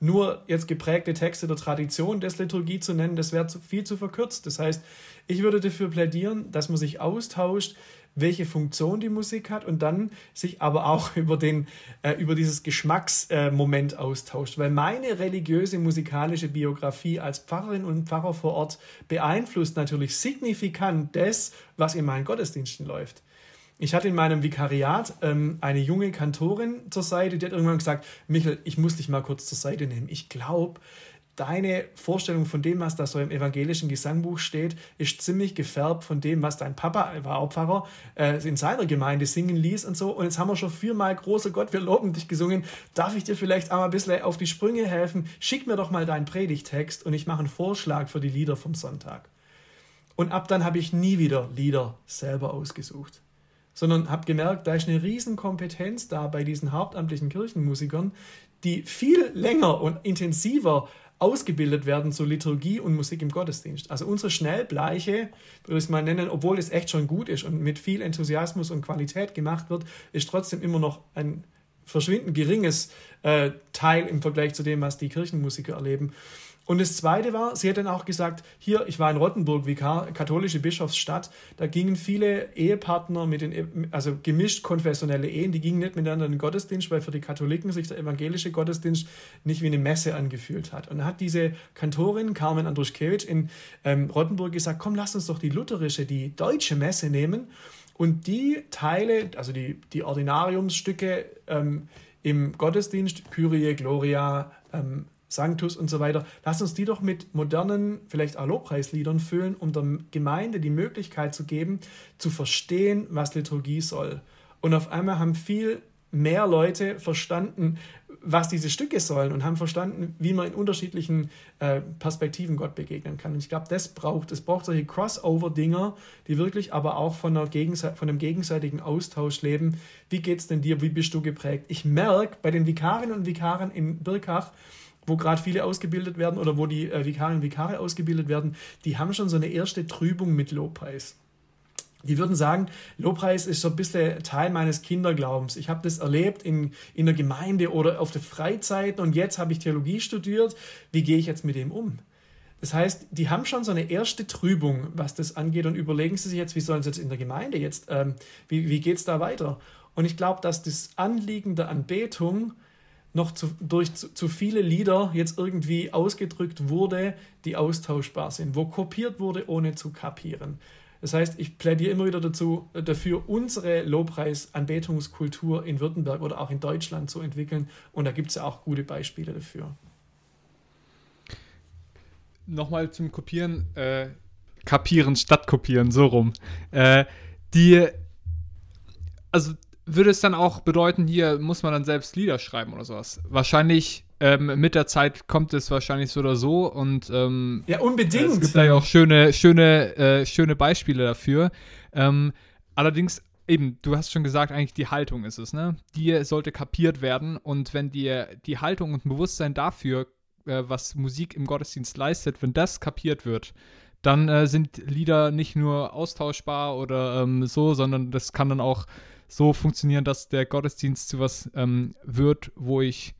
nur jetzt geprägte Texte der Tradition des Liturgie zu nennen, das wäre viel zu verkürzt. Das heißt, ich würde dafür plädieren, dass man sich austauscht, welche Funktion die Musik hat und dann sich aber auch über, den, äh, über dieses Geschmacksmoment äh, austauscht. Weil meine religiöse musikalische Biografie als Pfarrerin und Pfarrer vor Ort beeinflusst natürlich signifikant das, was in meinen Gottesdiensten läuft. Ich hatte in meinem Vikariat ähm, eine junge Kantorin zur Seite, die hat irgendwann gesagt, Michael, ich muss dich mal kurz zur Seite nehmen. Ich glaube, deine Vorstellung von dem, was da so im evangelischen Gesangbuch steht, ist ziemlich gefärbt von dem, was dein Papa, er war auch Pfarrer, äh, in seiner Gemeinde singen ließ und so. Und jetzt haben wir schon viermal, großer Gott, wir loben dich gesungen. Darf ich dir vielleicht einmal ein bisschen auf die Sprünge helfen? Schick mir doch mal deinen Predigtext und ich mache einen Vorschlag für die Lieder vom Sonntag. Und ab dann habe ich nie wieder Lieder selber ausgesucht sondern habe gemerkt, da ist eine Riesenkompetenz da bei diesen hauptamtlichen Kirchenmusikern, die viel länger und intensiver ausgebildet werden zur Liturgie und Musik im Gottesdienst. Also unsere Schnellbleiche, würde ich es mal nennen, obwohl es echt schon gut ist und mit viel Enthusiasmus und Qualität gemacht wird, ist trotzdem immer noch ein verschwindend geringes äh, Teil im Vergleich zu dem, was die Kirchenmusiker erleben. Und das Zweite war, sie hat dann auch gesagt, hier, ich war in Rottenburg, Vikar, katholische Bischofsstadt, da gingen viele Ehepartner mit den, also gemischt konfessionelle Ehen, die gingen nicht miteinander in den Gottesdienst, weil für die Katholiken sich der evangelische Gottesdienst nicht wie eine Messe angefühlt hat. Und dann hat diese Kantorin, Carmen Andruschkewitsch, in ähm, Rottenburg gesagt, komm, lass uns doch die lutherische, die deutsche Messe nehmen und die Teile, also die, die Ordinariumsstücke ähm, im Gottesdienst, Kyrie, Gloria, ähm, Sanctus und so weiter. Lass uns die doch mit modernen, vielleicht auch füllen, um der Gemeinde die Möglichkeit zu geben, zu verstehen, was Liturgie soll. Und auf einmal haben viel mehr Leute verstanden, was diese Stücke sollen und haben verstanden, wie man in unterschiedlichen äh, Perspektiven Gott begegnen kann. Und ich glaube, das braucht, es braucht solche Crossover-Dinger, die wirklich aber auch von, einer von einem gegenseitigen Austausch leben. Wie geht es denn dir? Wie bist du geprägt? Ich merke bei den Vikarinnen und Vikaren in Birkach, wo gerade viele ausgebildet werden oder wo die äh, Vikarinnen und Vikare ausgebildet werden, die haben schon so eine erste Trübung mit Lobpreis. Die würden sagen, Lobpreis ist so ein bisschen Teil meines Kinderglaubens. Ich habe das erlebt in, in der Gemeinde oder auf der Freizeit und jetzt habe ich Theologie studiert. Wie gehe ich jetzt mit dem um? Das heißt, die haben schon so eine erste Trübung, was das angeht und überlegen sie sich jetzt, wie sollen sie jetzt in der Gemeinde jetzt, ähm, wie, wie geht es da weiter? Und ich glaube, dass das Anliegen der Anbetung noch zu, durch zu, zu, viele Lieder jetzt irgendwie ausgedrückt wurde, die austauschbar sind, wo kopiert wurde, ohne zu kapieren. Das heißt, ich plädiere immer wieder dazu, dafür, unsere Lobpreis-Anbetungskultur in Württemberg oder auch in Deutschland zu entwickeln. Und da gibt es ja auch gute Beispiele dafür. Nochmal zum Kopieren, äh, kapieren statt kopieren, so rum. Äh, die, also würde es dann auch bedeuten, hier muss man dann selbst Lieder schreiben oder sowas? Wahrscheinlich ähm, mit der Zeit kommt es wahrscheinlich so oder so und ähm, ja unbedingt. Es gibt da ja auch schöne, schöne, äh, schöne Beispiele dafür. Ähm, allerdings eben, du hast schon gesagt, eigentlich die Haltung ist es, ne? Die sollte kapiert werden und wenn dir die Haltung und Bewusstsein dafür, äh, was Musik im Gottesdienst leistet, wenn das kapiert wird, dann äh, sind Lieder nicht nur austauschbar oder ähm, so, sondern das kann dann auch so funktionieren, dass der Gottesdienst zu was ähm, wird, wo ich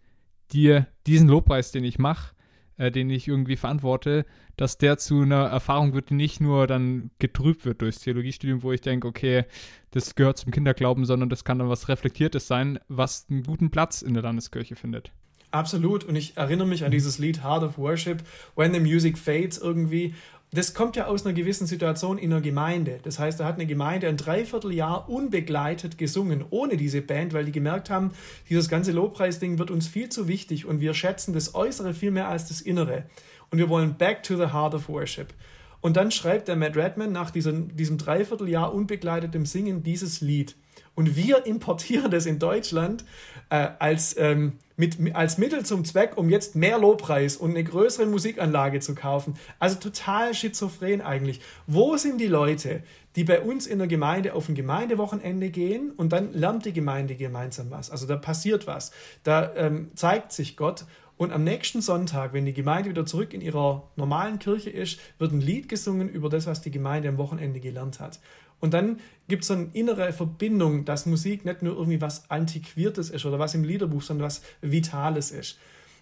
dir diesen Lobpreis, den ich mache, äh, den ich irgendwie verantworte, dass der zu einer Erfahrung wird, die nicht nur dann getrübt wird durchs Theologiestudium, wo ich denke, okay, das gehört zum Kinderglauben, sondern das kann dann was Reflektiertes sein, was einen guten Platz in der Landeskirche findet. Absolut. Und ich erinnere mich an dieses Lied Heart of Worship, When the Music Fades irgendwie das kommt ja aus einer gewissen Situation in einer Gemeinde. Das heißt, da hat eine Gemeinde ein Dreivierteljahr unbegleitet gesungen, ohne diese Band, weil die gemerkt haben, dieses ganze Lobpreisding wird uns viel zu wichtig und wir schätzen das Äußere viel mehr als das Innere. Und wir wollen back to the heart of worship. Und dann schreibt der Matt Redman nach diesem, diesem Dreivierteljahr unbegleitetem Singen dieses Lied. Und wir importieren das in Deutschland äh, als, ähm, mit, als Mittel zum Zweck, um jetzt mehr Lobpreis und eine größere Musikanlage zu kaufen. Also total schizophren eigentlich. Wo sind die Leute, die bei uns in der Gemeinde auf ein Gemeindewochenende gehen und dann lernt die Gemeinde gemeinsam was? Also da passiert was. Da ähm, zeigt sich Gott. Und am nächsten Sonntag, wenn die Gemeinde wieder zurück in ihrer normalen Kirche ist, wird ein Lied gesungen über das, was die Gemeinde am Wochenende gelernt hat. Und dann gibt es so eine innere Verbindung, dass Musik nicht nur irgendwie was Antiquiertes ist oder was im Liederbuch, sondern was Vitales ist.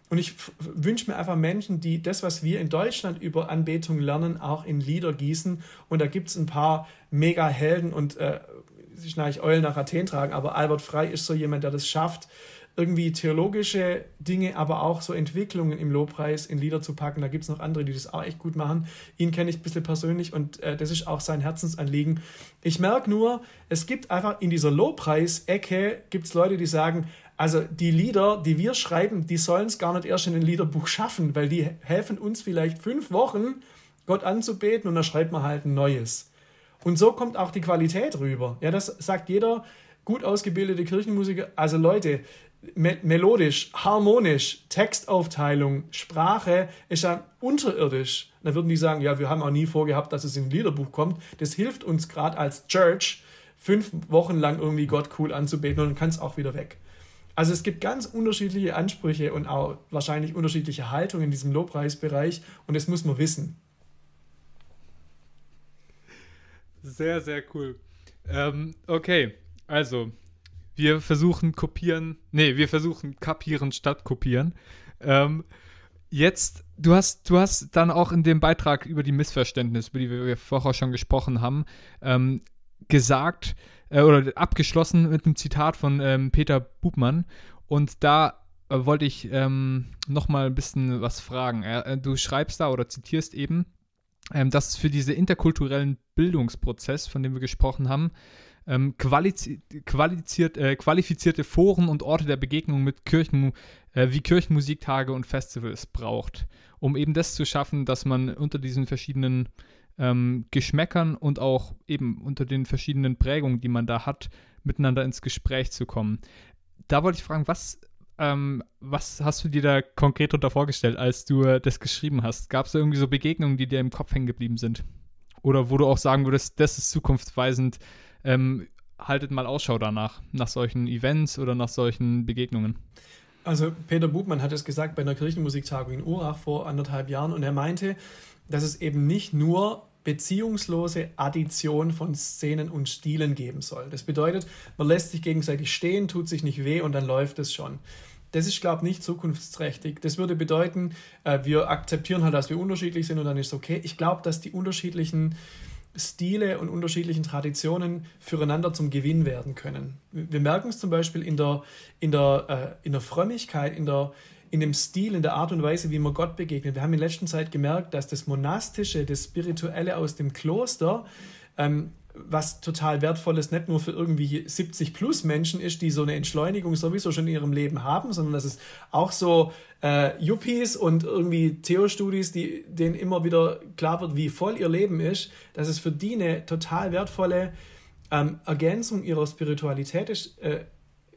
Und ich wünsche mir einfach Menschen, die das, was wir in Deutschland über Anbetung lernen, auch in Lieder gießen. Und da gibt es ein paar Mega-Helden und äh, ich Eulen nach Athen tragen, aber Albert Frei ist so jemand, der das schafft, irgendwie theologische Dinge, aber auch so Entwicklungen im Lobpreis in Lieder zu packen. Da gibt es noch andere, die das auch echt gut machen. Ihn kenne ich ein bisschen persönlich und äh, das ist auch sein Herzensanliegen. Ich merke nur, es gibt einfach in dieser Lobpreis-Ecke gibt es Leute, die sagen, also die Lieder, die wir schreiben, die sollen es gar nicht erst in ein Liederbuch schaffen, weil die helfen uns vielleicht fünf Wochen, Gott anzubeten und dann schreibt man halt ein neues. Und so kommt auch die Qualität rüber. Ja, das sagt jeder gut ausgebildete Kirchenmusiker. Also Leute, me melodisch, harmonisch, Textaufteilung, Sprache ist ja unterirdisch. Da würden die sagen, ja, wir haben auch nie vorgehabt, dass es in ein Liederbuch kommt. Das hilft uns gerade als Church, fünf Wochen lang irgendwie Gott cool anzubeten und dann kann es auch wieder weg. Also es gibt ganz unterschiedliche Ansprüche und auch wahrscheinlich unterschiedliche Haltungen in diesem Lobpreisbereich und das muss man wissen. Sehr, sehr cool. Ähm, okay, also wir versuchen kopieren, nee, wir versuchen kapieren statt kopieren. Ähm, jetzt, du hast, du hast dann auch in dem Beitrag über die Missverständnisse, über die wir vorher schon gesprochen haben, ähm, gesagt äh, oder abgeschlossen mit einem Zitat von ähm, Peter Bubmann. Und da äh, wollte ich ähm, noch ein bisschen was fragen. Äh, du schreibst da oder zitierst eben, ähm, dass für diesen interkulturellen Bildungsprozess, von dem wir gesprochen haben, ähm, qualifiziert, äh, qualifizierte Foren und Orte der Begegnung mit Kirchen, äh, wie Kirchenmusiktage und Festivals braucht, um eben das zu schaffen, dass man unter diesen verschiedenen ähm, Geschmäckern und auch eben unter den verschiedenen Prägungen, die man da hat, miteinander ins Gespräch zu kommen. Da wollte ich fragen, was, ähm, was hast du dir da konkret darunter vorgestellt, als du äh, das geschrieben hast? Gab es da irgendwie so Begegnungen, die dir im Kopf hängen geblieben sind? Oder wo du auch sagen würdest, das ist zukunftsweisend, ähm, haltet mal Ausschau danach, nach solchen Events oder nach solchen Begegnungen. Also Peter Bubmann hat es gesagt bei einer Kirchenmusiktagung in Urach vor anderthalb Jahren und er meinte, dass es eben nicht nur beziehungslose Addition von Szenen und Stilen geben soll. Das bedeutet, man lässt sich gegenseitig stehen, tut sich nicht weh und dann läuft es schon. Das ist, glaube ich, nicht zukunftsträchtig. Das würde bedeuten, äh, wir akzeptieren halt, dass wir unterschiedlich sind und dann ist es okay. Ich glaube, dass die unterschiedlichen Stile und unterschiedlichen Traditionen füreinander zum Gewinn werden können. Wir merken es zum Beispiel in der, in der, äh, in der Frömmigkeit, in, der, in dem Stil, in der Art und Weise, wie man Gott begegnet. Wir haben in letzter Zeit gemerkt, dass das Monastische, das Spirituelle aus dem Kloster ähm, was total wertvoll ist, nicht nur für irgendwie 70 plus Menschen ist, die so eine Entschleunigung sowieso schon in ihrem Leben haben, sondern dass es auch so äh, Yuppies und irgendwie Theo-Studis, die denen immer wieder klar wird, wie voll ihr Leben ist, dass es für die eine total wertvolle ähm, Ergänzung ihrer Spiritualität ist, äh,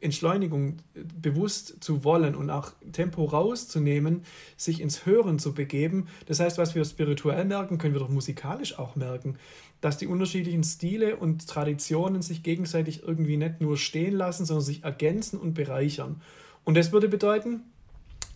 Entschleunigung bewusst zu wollen und auch Tempo rauszunehmen, sich ins Hören zu begeben. Das heißt, was wir spirituell merken, können wir doch musikalisch auch merken dass die unterschiedlichen Stile und Traditionen sich gegenseitig irgendwie nicht nur stehen lassen, sondern sich ergänzen und bereichern. Und das würde bedeuten,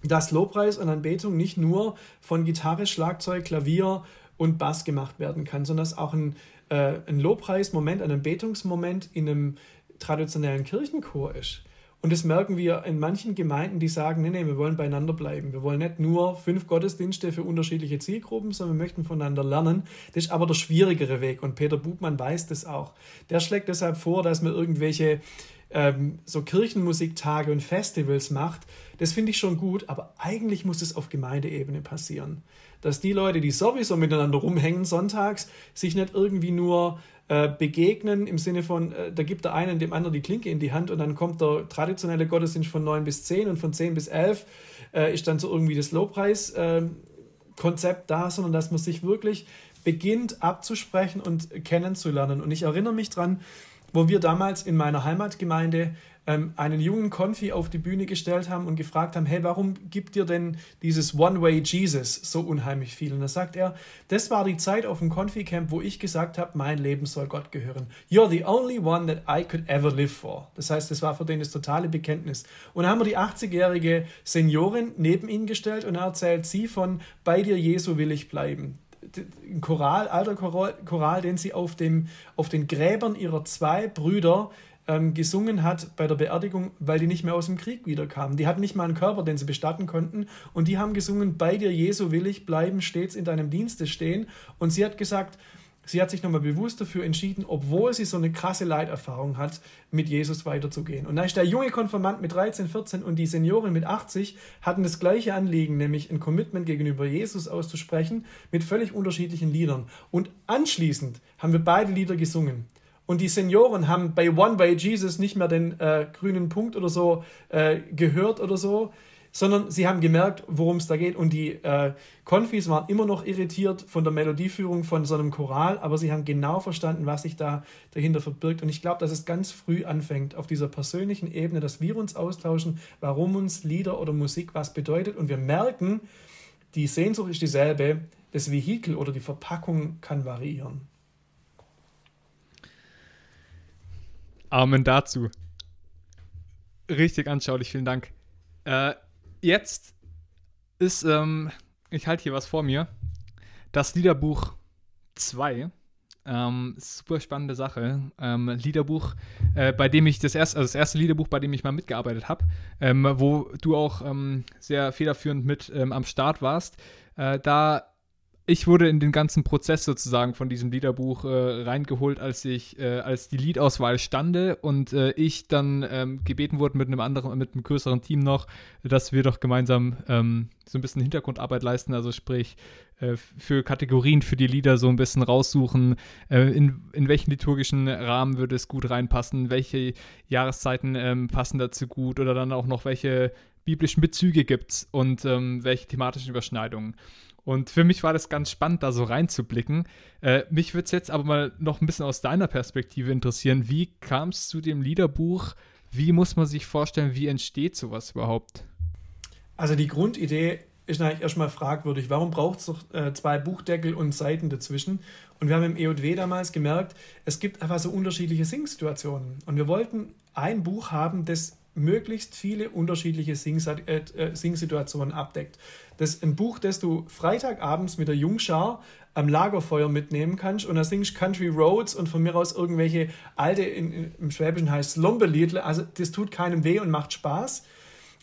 dass Lobpreis und Anbetung nicht nur von Gitarre, Schlagzeug, Klavier und Bass gemacht werden kann, sondern dass auch ein, äh, ein Lobpreismoment, ein Anbetungsmoment in einem traditionellen Kirchenchor ist. Und das merken wir in manchen Gemeinden, die sagen, nee, nee, wir wollen beieinander bleiben. Wir wollen nicht nur fünf Gottesdienste für unterschiedliche Zielgruppen, sondern wir möchten voneinander lernen. Das ist aber der schwierigere Weg und Peter Bubmann weiß das auch. Der schlägt deshalb vor, dass man irgendwelche ähm, so Kirchenmusiktage und Festivals macht. Das finde ich schon gut, aber eigentlich muss es auf Gemeindeebene passieren. Dass die Leute, die sowieso miteinander rumhängen sonntags, sich nicht irgendwie nur äh, begegnen im Sinne von, äh, da gibt der eine dem anderen die Klinke in die Hand und dann kommt der traditionelle Gottesdienst von 9 bis 10 und von 10 bis 11 äh, ist dann so irgendwie das Lobpreis-Konzept ähm, da, sondern dass man sich wirklich beginnt abzusprechen und kennenzulernen. Und ich erinnere mich dran, wo wir damals in meiner Heimatgemeinde ähm, einen jungen Konfi auf die Bühne gestellt haben und gefragt haben, hey, warum gibt dir denn dieses One-Way Jesus so unheimlich viel? Und da sagt er, das war die Zeit auf dem Konfi-Camp, wo ich gesagt habe, mein Leben soll Gott gehören. You're the only one that I could ever live for. Das heißt, das war für den das totale Bekenntnis. Und dann haben wir die 80-jährige Seniorin neben ihn gestellt und er erzählt sie von, bei dir Jesu will ich bleiben ein Choral, alter Choral, Choral, den sie auf, dem, auf den Gräbern ihrer zwei Brüder ähm, gesungen hat bei der Beerdigung, weil die nicht mehr aus dem Krieg wiederkamen. Die hatten nicht mal einen Körper, den sie bestatten konnten. Und die haben gesungen, bei dir Jesu will ich bleiben, stets in deinem Dienste stehen. Und sie hat gesagt, sie hat sich nochmal bewusst dafür entschieden, obwohl sie so eine krasse Leiterfahrung hat, mit Jesus weiterzugehen. Und da ist der junge Konfirmand mit 13, 14 und die Seniorin mit 80 hatten das gleiche Anliegen, nämlich ein Commitment gegenüber Jesus auszusprechen, mit völlig unterschiedlichen Liedern. Und anschließend haben wir beide Lieder gesungen. Und die Senioren haben bei One Way Jesus nicht mehr den äh, grünen Punkt oder so äh, gehört oder so, sondern sie haben gemerkt, worum es da geht. Und die äh, Konfis waren immer noch irritiert von der Melodieführung von so einem Choral, aber sie haben genau verstanden, was sich da dahinter verbirgt. Und ich glaube, dass es ganz früh anfängt, auf dieser persönlichen Ebene, dass wir uns austauschen, warum uns Lieder oder Musik was bedeutet. Und wir merken, die Sehnsucht ist dieselbe, das Vehikel oder die Verpackung kann variieren. Amen dazu. Richtig anschaulich, vielen Dank. Äh, jetzt ist, ähm, ich halte hier was vor mir, das Liederbuch 2. Ähm, super spannende Sache. Ähm, Liederbuch, äh, bei dem ich das erste, also das erste Liederbuch, bei dem ich mal mitgearbeitet habe, ähm, wo du auch ähm, sehr federführend mit ähm, am Start warst. Äh, da ich wurde in den ganzen Prozess sozusagen von diesem Liederbuch äh, reingeholt, als ich, äh, als die Liedauswahl stande und äh, ich dann ähm, gebeten wurde mit einem anderen, mit einem größeren Team noch, dass wir doch gemeinsam ähm, so ein bisschen Hintergrundarbeit leisten, also sprich äh, für Kategorien für die Lieder so ein bisschen raussuchen, äh, in, in welchen liturgischen Rahmen würde es gut reinpassen, welche Jahreszeiten ähm, passen dazu gut oder dann auch noch welche biblischen Bezüge gibt es und ähm, welche thematischen Überschneidungen. Und für mich war das ganz spannend, da so reinzublicken. Äh, mich würde es jetzt aber mal noch ein bisschen aus deiner Perspektive interessieren. Wie kam es zu dem Liederbuch? Wie muss man sich vorstellen, wie entsteht sowas überhaupt? Also die Grundidee ist eigentlich erstmal fragwürdig. Warum braucht es doch äh, zwei Buchdeckel und Seiten dazwischen? Und wir haben im EOW damals gemerkt, es gibt einfach so unterschiedliche Singsituationen. Und wir wollten ein Buch haben, das möglichst viele unterschiedliche äh, äh, Singsituationen abdeckt. Das ist ein Buch, das du Freitagabends mit der Jungschar am Lagerfeuer mitnehmen kannst und da singst Country Roads und von mir aus irgendwelche alte, in, in, im Schwäbischen heißt Lombeliedle. Also das tut keinem weh und macht Spaß.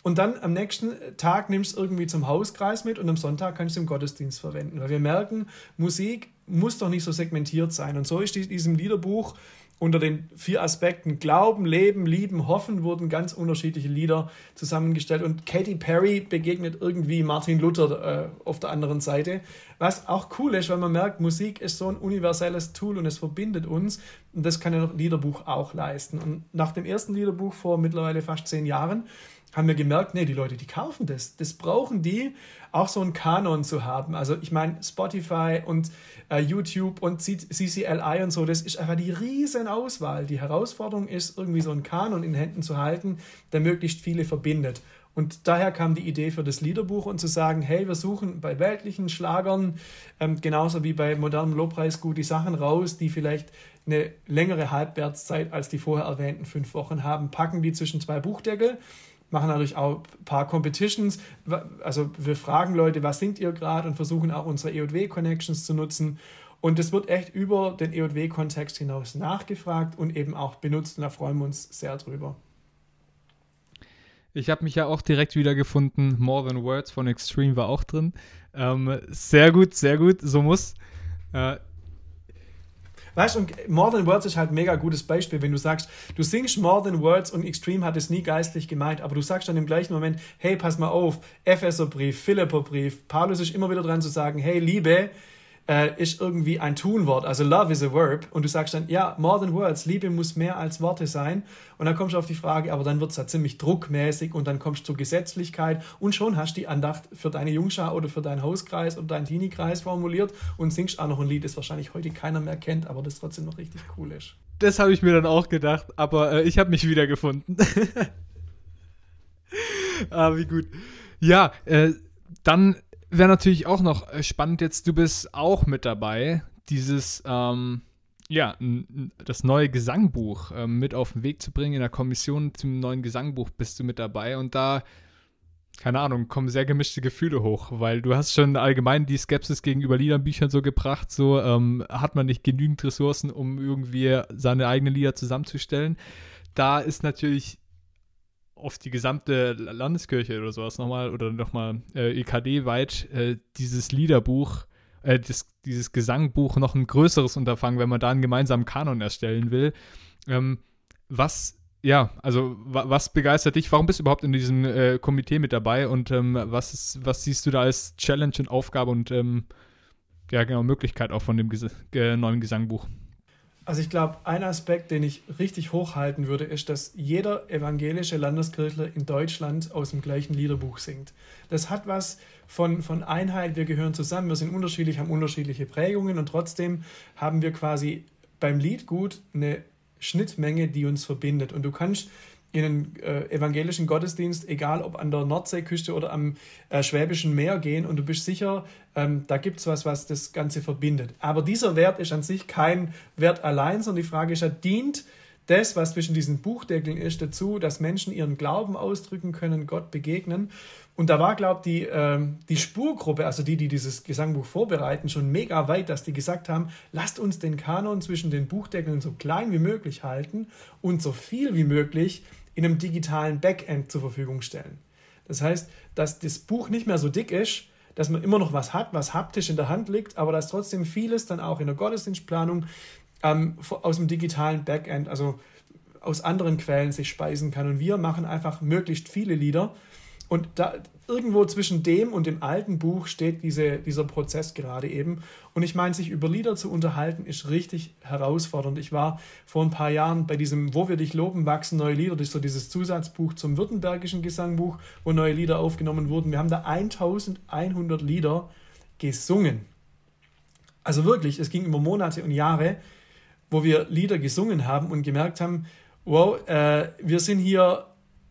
und dann am nächsten Tag nimmst du irgendwie zum Hauskreis mit und am Sonntag kannst du im Gottesdienst verwenden. Weil wir merken, Musik muss doch nicht so segmentiert sein. Und so ist in diesem Liederbuch unter den vier Aspekten Glauben, Leben, Lieben, Hoffen wurden ganz unterschiedliche Lieder zusammengestellt. Und Katy Perry begegnet irgendwie Martin Luther äh, auf der anderen Seite. Was auch cool ist, weil man merkt, Musik ist so ein universelles Tool und es verbindet uns. Und das kann ein Liederbuch auch leisten. Und nach dem ersten Liederbuch vor mittlerweile fast zehn Jahren haben wir gemerkt, nee, die Leute, die kaufen das. Das brauchen die, auch so einen Kanon zu haben. Also ich meine, Spotify und äh, YouTube und CCLI und so, das ist einfach die riesen Auswahl. Die Herausforderung ist, irgendwie so einen Kanon in Händen zu halten, der möglichst viele verbindet. Und daher kam die Idee für das Liederbuch und zu sagen, hey, wir suchen bei weltlichen Schlagern, ähm, genauso wie bei modernem Lobpreisgut, die Sachen raus, die vielleicht eine längere Halbwertszeit als die vorher erwähnten fünf Wochen haben, packen die zwischen zwei Buchdeckel machen natürlich auch ein paar Competitions. Also wir fragen Leute, was singt ihr gerade und versuchen auch unsere EOW-Connections zu nutzen. Und es wird echt über den EOW-Kontext hinaus nachgefragt und eben auch benutzt und da freuen wir uns sehr drüber. Ich habe mich ja auch direkt wiedergefunden. More Than Words von Extreme war auch drin. Ähm, sehr gut, sehr gut, so muss. Äh, Weißt du, und More Than Words ist halt ein mega gutes Beispiel, wenn du sagst, du singst More Than Words und Extreme hat es nie geistlich gemeint, aber du sagst dann im gleichen Moment, hey, pass mal auf, Epheserbrief, Philipperbrief, Paulus ist immer wieder dran zu sagen, hey, Liebe, äh, ist irgendwie ein Tunwort, also love is a verb. Und du sagst dann, ja, more than words, Liebe muss mehr als Worte sein. Und dann kommst du auf die Frage, aber dann wird es da ziemlich druckmäßig und dann kommst du zur Gesetzlichkeit und schon hast du die Andacht für deine Jungschar oder für deinen Hauskreis oder deinen Teenie-Kreis formuliert und singst auch noch ein Lied, das wahrscheinlich heute keiner mehr kennt, aber das trotzdem noch richtig cool ist. Das habe ich mir dann auch gedacht, aber äh, ich habe mich wiedergefunden. ah, wie gut. Ja, äh, dann wäre natürlich auch noch äh, spannend jetzt, du bist auch mit dabei, dieses, ähm, ja, das neue Gesangbuch ähm, mit auf den Weg zu bringen. In der Kommission zum neuen Gesangbuch bist du mit dabei und da, keine Ahnung, kommen sehr gemischte Gefühle hoch, weil du hast schon allgemein die Skepsis gegenüber Liederbüchern so gebracht, so ähm, hat man nicht genügend Ressourcen, um irgendwie seine eigenen Lieder zusammenzustellen. Da ist natürlich auf die gesamte Landeskirche oder sowas nochmal oder nochmal äh, EKD-weit äh, dieses Liederbuch, äh, das, dieses Gesangbuch noch ein größeres Unterfangen, wenn man da einen gemeinsamen Kanon erstellen will. Ähm, was, ja, also was begeistert dich? Warum bist du überhaupt in diesem äh, Komitee mit dabei und ähm, was, ist, was siehst du da als Challenge und Aufgabe und ähm, ja, genau, Möglichkeit auch von dem Ges neuen Gesangbuch? Also ich glaube, ein Aspekt, den ich richtig hochhalten würde, ist, dass jeder evangelische Landeskirchler in Deutschland aus dem gleichen Liederbuch singt. Das hat was von, von Einheit, wir gehören zusammen, wir sind unterschiedlich, haben unterschiedliche Prägungen und trotzdem haben wir quasi beim Liedgut eine Schnittmenge, die uns verbindet. Und du kannst in einen äh, evangelischen Gottesdienst, egal ob an der Nordseeküste oder am äh, Schwäbischen Meer gehen und du bist sicher, ähm, da gibt es was, was das Ganze verbindet. Aber dieser Wert ist an sich kein Wert allein, sondern die Frage ist ja, dient das, was zwischen diesen Buchdeckeln ist, dazu, dass Menschen ihren Glauben ausdrücken können, Gott begegnen. Und da war, glaube ich, die, äh, die Spurgruppe, also die, die dieses Gesangbuch vorbereiten, schon mega weit, dass die gesagt haben, lasst uns den Kanon zwischen den Buchdeckeln so klein wie möglich halten und so viel wie möglich in einem digitalen Backend zur Verfügung stellen. Das heißt, dass das Buch nicht mehr so dick ist, dass man immer noch was hat, was haptisch in der Hand liegt, aber dass trotzdem vieles dann auch in der Gottesdienstplanung ähm, aus dem digitalen Backend, also aus anderen Quellen sich speisen kann. Und wir machen einfach möglichst viele Lieder. Und da, irgendwo zwischen dem und dem alten Buch steht diese, dieser Prozess gerade eben. Und ich meine, sich über Lieder zu unterhalten, ist richtig herausfordernd. Ich war vor ein paar Jahren bei diesem Wo wir dich loben, wachsen neue Lieder. Das ist so dieses Zusatzbuch zum württembergischen Gesangbuch, wo neue Lieder aufgenommen wurden. Wir haben da 1100 Lieder gesungen. Also wirklich, es ging über Monate und Jahre, wo wir Lieder gesungen haben und gemerkt haben, wow, äh, wir sind hier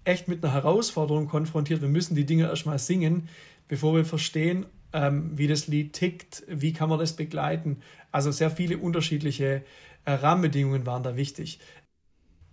echt mit einer Herausforderung konfrontiert. Wir müssen die Dinge erstmal singen, bevor wir verstehen, ähm, wie das Lied tickt, wie kann man das begleiten. Also sehr viele unterschiedliche äh, Rahmenbedingungen waren da wichtig.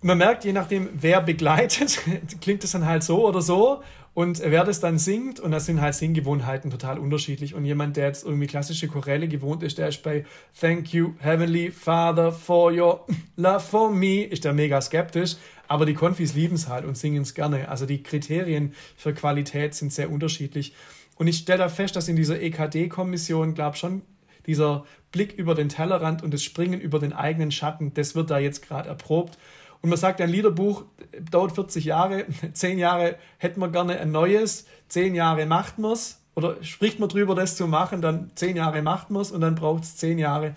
Man merkt, je nachdem, wer begleitet, klingt es dann halt so oder so. Und wer das dann singt, und das sind halt Singgewohnheiten total unterschiedlich. Und jemand, der jetzt irgendwie klassische Choräle gewohnt ist, der ist bei Thank you, Heavenly Father, for your love for me, ist der mega skeptisch. Aber die Konfis lieben es halt und singen es gerne. Also die Kriterien für Qualität sind sehr unterschiedlich. Und ich stelle da fest, dass in dieser EKD-Kommission, glaube schon, dieser Blick über den Tellerrand und das Springen über den eigenen Schatten, das wird da jetzt gerade erprobt. Und man sagt, ein Liederbuch dauert 40 Jahre, 10 Jahre hätten wir gerne ein neues, 10 Jahre macht man es oder spricht man drüber, das zu machen, dann 10 Jahre macht man es und dann braucht es 10 Jahre,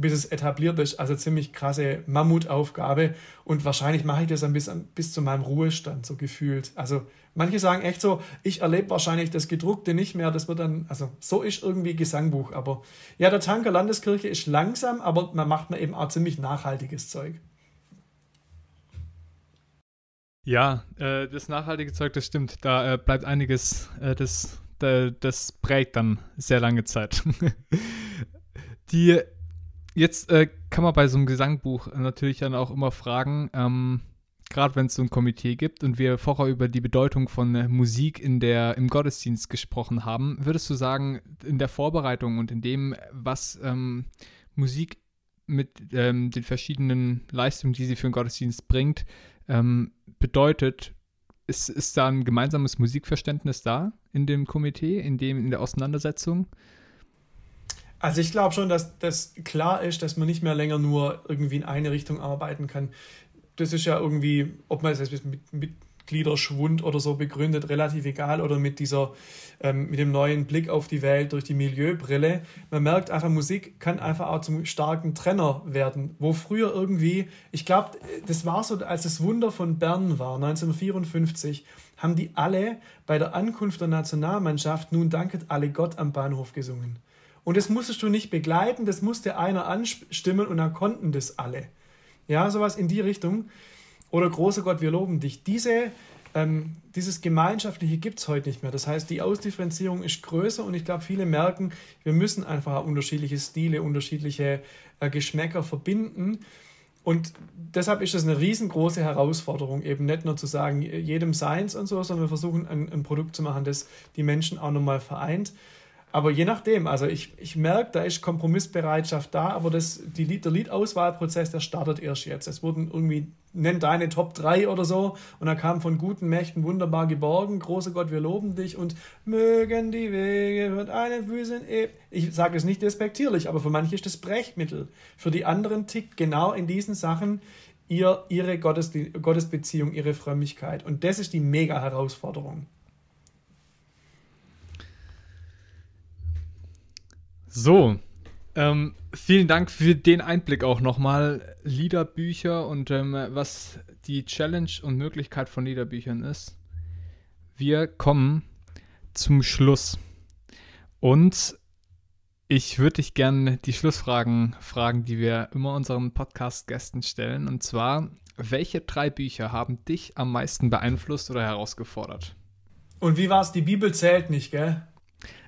bis es etabliert ist. Also ziemlich krasse Mammutaufgabe und wahrscheinlich mache ich das dann bis, bis zu meinem Ruhestand, so gefühlt. Also manche sagen echt so, ich erlebe wahrscheinlich das Gedruckte nicht mehr, das wird dann, also so ist irgendwie Gesangbuch. Aber ja, der Tanker Landeskirche ist langsam, aber man macht mir eben auch ziemlich nachhaltiges Zeug. Ja, äh, das nachhaltige Zeug, das stimmt. Da äh, bleibt einiges, äh, das, da, das prägt dann sehr lange Zeit. Die, jetzt äh, kann man bei so einem Gesangbuch natürlich dann auch immer fragen, ähm, gerade wenn es so ein Komitee gibt und wir vorher über die Bedeutung von äh, Musik in der, im Gottesdienst gesprochen haben, würdest du sagen, in der Vorbereitung und in dem, was ähm, Musik mit ähm, den verschiedenen Leistungen, die sie für den Gottesdienst bringt, ähm, bedeutet, ist, ist da ein gemeinsames Musikverständnis da in dem Komitee, in, dem, in der Auseinandersetzung? Also ich glaube schon, dass das klar ist, dass man nicht mehr länger nur irgendwie in eine Richtung arbeiten kann. Das ist ja irgendwie, ob man es jetzt mit, mit Gliederschwund oder so begründet, relativ egal. Oder mit dieser, ähm, mit dem neuen Blick auf die Welt durch die Milieubrille. Man merkt einfach, Musik kann einfach auch zum starken Trenner werden. Wo früher irgendwie, ich glaube, das war so, als das Wunder von Bern war, 1954, haben die alle bei der Ankunft der Nationalmannschaft Nun danket alle Gott am Bahnhof gesungen. Und das musstest du nicht begleiten, das musste einer anstimmen und dann konnten das alle. Ja, sowas in die Richtung. Oder großer Gott, wir loben dich. Diese, ähm, dieses Gemeinschaftliche gibt es heute nicht mehr. Das heißt, die Ausdifferenzierung ist größer und ich glaube, viele merken, wir müssen einfach unterschiedliche Stile, unterschiedliche äh, Geschmäcker verbinden. Und deshalb ist das eine riesengroße Herausforderung, eben nicht nur zu sagen, jedem seins und so, sondern wir versuchen ein, ein Produkt zu machen, das die Menschen auch nochmal vereint. Aber je nachdem, also ich, ich merke, da ist Kompromissbereitschaft da, aber das, die Lied, der Liedauswahlprozess, der startet erst jetzt. Es wurden irgendwie, nenn deine Top 3 oder so, und da kam von guten Mächten wunderbar geborgen, großer Gott, wir loben dich und mögen die Wege mit einen Füßen eben. Ich sage es nicht despektierlich, aber für manche ist das Brechmittel. Für die anderen tickt genau in diesen Sachen ihr, ihre Gottes, Gottesbeziehung, ihre Frömmigkeit. Und das ist die Mega-Herausforderung. So, ähm, vielen Dank für den Einblick auch nochmal. Liederbücher und ähm, was die Challenge und Möglichkeit von Liederbüchern ist. Wir kommen zum Schluss. Und ich würde dich gerne die Schlussfragen fragen, die wir immer unseren Podcast-Gästen stellen. Und zwar, welche drei Bücher haben dich am meisten beeinflusst oder herausgefordert? Und wie war es? Die Bibel zählt nicht, gell?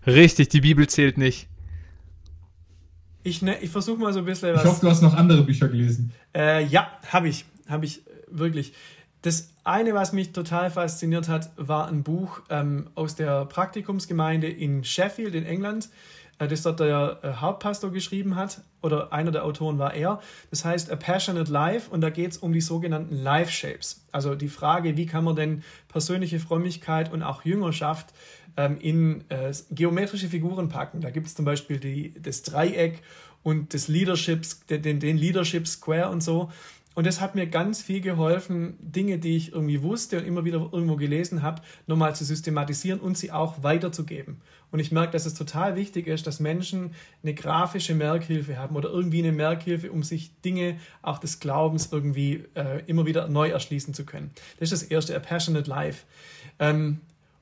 Richtig, die Bibel zählt nicht. Ich, ne, ich versuche mal so ein bisschen was. Ich hoffe, du hast noch andere Bücher gelesen. Äh, ja, habe ich. Habe ich äh, wirklich. Das eine, was mich total fasziniert hat, war ein Buch ähm, aus der Praktikumsgemeinde in Sheffield in England, das dort der äh, Hauptpastor geschrieben hat, oder einer der Autoren war er. Das heißt A Passionate Life und da geht es um die sogenannten Life Shapes. Also die Frage, wie kann man denn persönliche Frömmigkeit und auch Jüngerschaft ähm, in äh, geometrische Figuren packen. Da gibt es zum Beispiel die, das Dreieck und das Leaderships, den, den Leadership Square und so. Und das hat mir ganz viel geholfen, Dinge, die ich irgendwie wusste und immer wieder irgendwo gelesen habe, nochmal zu systematisieren und sie auch weiterzugeben. Und ich merke, dass es total wichtig ist, dass Menschen eine grafische Merkhilfe haben oder irgendwie eine Merkhilfe, um sich Dinge auch des Glaubens irgendwie äh, immer wieder neu erschließen zu können. Das ist das erste, A Passionate Life. Ähm,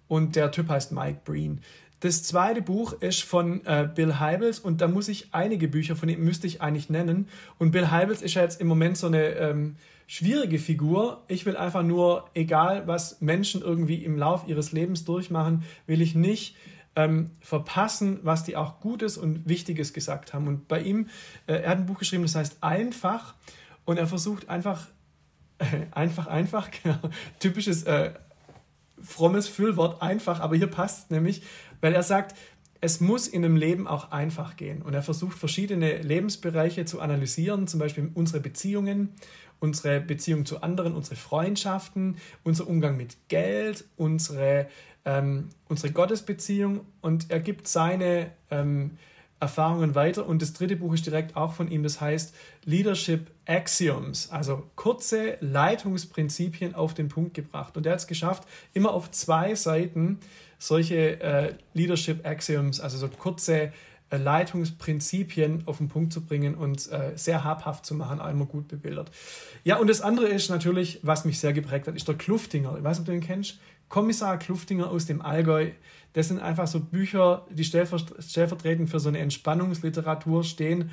und der Typ heißt Mike Breen. Das zweite Buch ist von äh, Bill Hybels und da muss ich einige Bücher von ihm müsste ich eigentlich nennen. Und Bill Hybels ist ja jetzt im Moment so eine ähm, schwierige Figur. Ich will einfach nur, egal was Menschen irgendwie im Lauf ihres Lebens durchmachen, will ich nicht ähm, verpassen, was die auch Gutes und Wichtiges gesagt haben. Und bei ihm, äh, er hat ein Buch geschrieben, das heißt Einfach und er versucht einfach, äh, einfach, einfach, genau, typisches äh, frommes Füllwort einfach, aber hier passt nämlich, weil er sagt, es muss in einem Leben auch einfach gehen. Und er versucht verschiedene Lebensbereiche zu analysieren, zum Beispiel unsere Beziehungen, unsere Beziehung zu anderen, unsere Freundschaften, unser Umgang mit Geld, unsere, ähm, unsere Gottesbeziehung. Und er gibt seine ähm, Erfahrungen weiter. Und das dritte Buch ist direkt auch von ihm, das heißt Leadership Axioms, also kurze Leitungsprinzipien auf den Punkt gebracht. Und er hat es geschafft, immer auf zwei Seiten solche äh, Leadership Axioms, also so kurze äh, Leitungsprinzipien auf den Punkt zu bringen und äh, sehr habhaft zu machen, einmal gut bebildert. Ja, und das andere ist natürlich, was mich sehr geprägt hat, ist der Kluftinger. Ich weiß nicht, ob du den kennst. Kommissar Kluftinger aus dem Allgäu. Das sind einfach so Bücher, die stellvertretend für so eine Entspannungsliteratur stehen,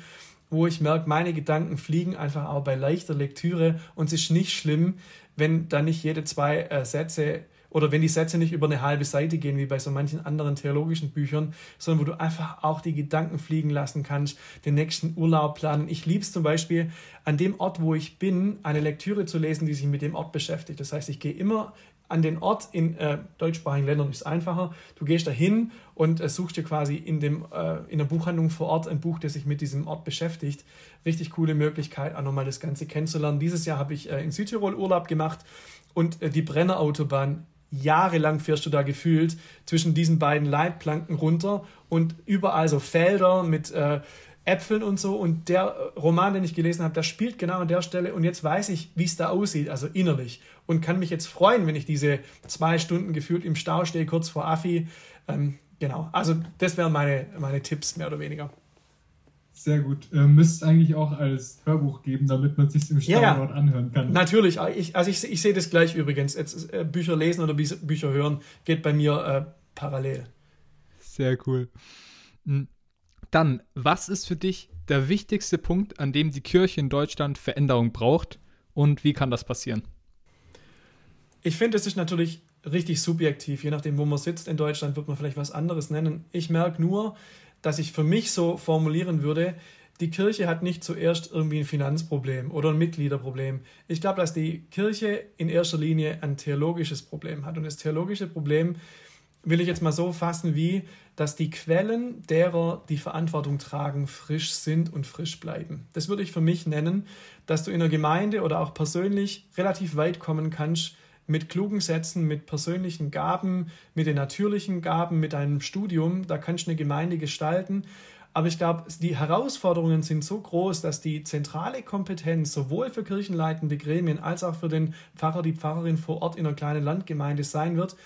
wo ich merke, meine Gedanken fliegen einfach auch bei leichter Lektüre und es ist nicht schlimm, wenn da nicht jede zwei äh, Sätze oder wenn die Sätze nicht über eine halbe Seite gehen, wie bei so manchen anderen theologischen Büchern, sondern wo du einfach auch die Gedanken fliegen lassen kannst, den nächsten Urlaub planen. Ich liebe es zum Beispiel, an dem Ort, wo ich bin, eine Lektüre zu lesen, die sich mit dem Ort beschäftigt. Das heißt, ich gehe immer an den Ort in äh, deutschsprachigen Ländern ist es einfacher. Du gehst da hin und äh, suchst dir quasi in, dem, äh, in der Buchhandlung vor Ort ein Buch, das sich mit diesem Ort beschäftigt. Richtig coole Möglichkeit, auch nochmal das Ganze kennenzulernen. Dieses Jahr habe ich äh, in Südtirol Urlaub gemacht und äh, die Brennerautobahn jahrelang fährst du da gefühlt zwischen diesen beiden Leitplanken runter und überall so Felder mit äh, Äpfeln und so. Und der Roman, den ich gelesen habe, der spielt genau an der Stelle. Und jetzt weiß ich, wie es da aussieht, also innerlich. Und kann mich jetzt freuen, wenn ich diese zwei Stunden gefühlt im Stau stehe, kurz vor Affi. Ähm, genau, also das wären meine, meine Tipps, mehr oder weniger. Sehr gut. Ähm, müsste es eigentlich auch als Hörbuch geben, damit man sich im Stau ja, anhören kann. Natürlich. Ich, also ich, ich sehe das gleich übrigens. Jetzt, äh, Bücher lesen oder Bücher hören geht bei mir äh, parallel. Sehr cool. Hm. Dann, was ist für dich der wichtigste Punkt, an dem die Kirche in Deutschland Veränderung braucht und wie kann das passieren? Ich finde, es ist natürlich richtig subjektiv. Je nachdem, wo man sitzt in Deutschland, wird man vielleicht was anderes nennen. Ich merke nur, dass ich für mich so formulieren würde, die Kirche hat nicht zuerst irgendwie ein Finanzproblem oder ein Mitgliederproblem. Ich glaube, dass die Kirche in erster Linie ein theologisches Problem hat. Und das theologische Problem will ich jetzt mal so fassen wie, dass die Quellen derer, die Verantwortung tragen, frisch sind und frisch bleiben. Das würde ich für mich nennen, dass du in der Gemeinde oder auch persönlich relativ weit kommen kannst, mit klugen Sätzen, mit persönlichen Gaben, mit den natürlichen Gaben, mit einem Studium, da kannst du eine Gemeinde gestalten. Aber ich glaube, die Herausforderungen sind so groß, dass die zentrale Kompetenz sowohl für kirchenleitende Gremien als auch für den Pfarrer, die Pfarrerin vor Ort in einer kleinen Landgemeinde sein wird,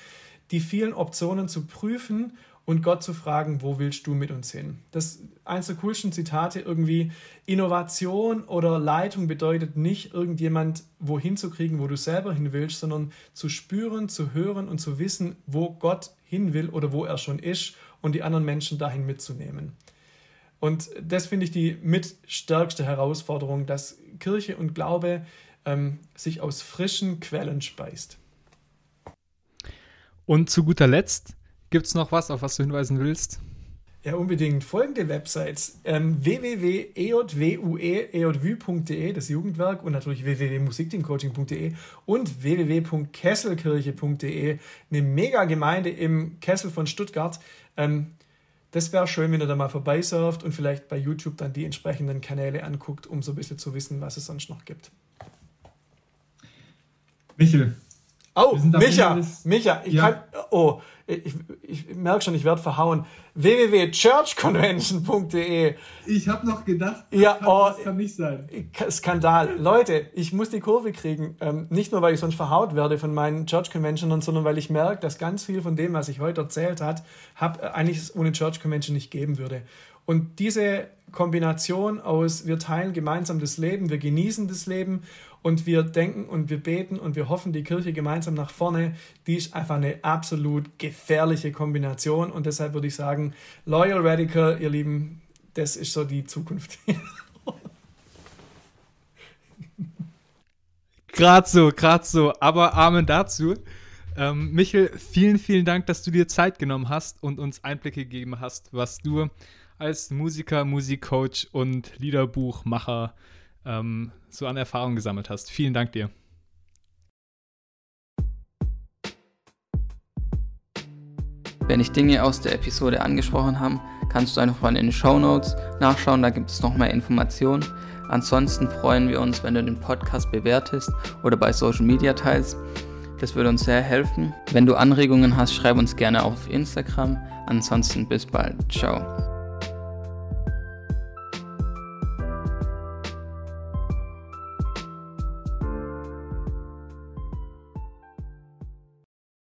die vielen Optionen zu prüfen und Gott zu fragen, wo willst du mit uns hin? Das eins der coolsten Zitate irgendwie, Innovation oder Leitung bedeutet nicht irgendjemand wohin zu kriegen, wo du selber hin willst, sondern zu spüren, zu hören und zu wissen, wo Gott hin will oder wo er schon ist und die anderen Menschen dahin mitzunehmen. Und das finde ich die mitstärkste Herausforderung, dass Kirche und Glaube ähm, sich aus frischen Quellen speist. Und zu guter Letzt, Gibt es noch was, auf was du hinweisen willst? Ja, unbedingt. Folgende Websites: ähm, www.ejwue.de, das Jugendwerk, und natürlich www.musikteamcoaching.de und www.kesselkirche.de, eine mega Gemeinde im Kessel von Stuttgart. Ähm, das wäre schön, wenn ihr da mal vorbeisurft und vielleicht bei YouTube dann die entsprechenden Kanäle anguckt, um so ein bisschen zu wissen, was es sonst noch gibt. Michel. Oh, Micha, Micha, ich ja. kann, oh, ich, ich merke schon, ich werde verhauen. www.churchconvention.de Ich habe noch gedacht, das, ja, kann, oh, das kann nicht sein. Skandal. Leute, ich muss die Kurve kriegen. Ähm, nicht nur, weil ich sonst verhaut werde von meinen Church Conventionern, sondern weil ich merke, dass ganz viel von dem, was ich heute erzählt hat, hab, äh, eigentlich ohne Church Convention nicht geben würde. Und diese Kombination aus, wir teilen gemeinsam das Leben, wir genießen das Leben und wir denken und wir beten und wir hoffen die Kirche gemeinsam nach vorne, die ist einfach eine absolut gefährliche Kombination und deshalb würde ich sagen, Loyal Radical, ihr Lieben, das ist so die Zukunft. gerade so, gerade so, aber Amen dazu. Ähm, Michel, vielen, vielen Dank, dass du dir Zeit genommen hast und uns Einblicke gegeben hast, was du als Musiker, Musikcoach und Liederbuchmacher ähm, so an Erfahrung gesammelt hast. Vielen Dank dir. Wenn ich Dinge aus der Episode angesprochen habe, kannst du einfach mal in den Show Notes nachschauen, da gibt es noch mehr Informationen. Ansonsten freuen wir uns, wenn du den Podcast bewertest oder bei Social Media teilst. Das würde uns sehr helfen. Wenn du Anregungen hast, schreib uns gerne auf Instagram. Ansonsten bis bald. Ciao.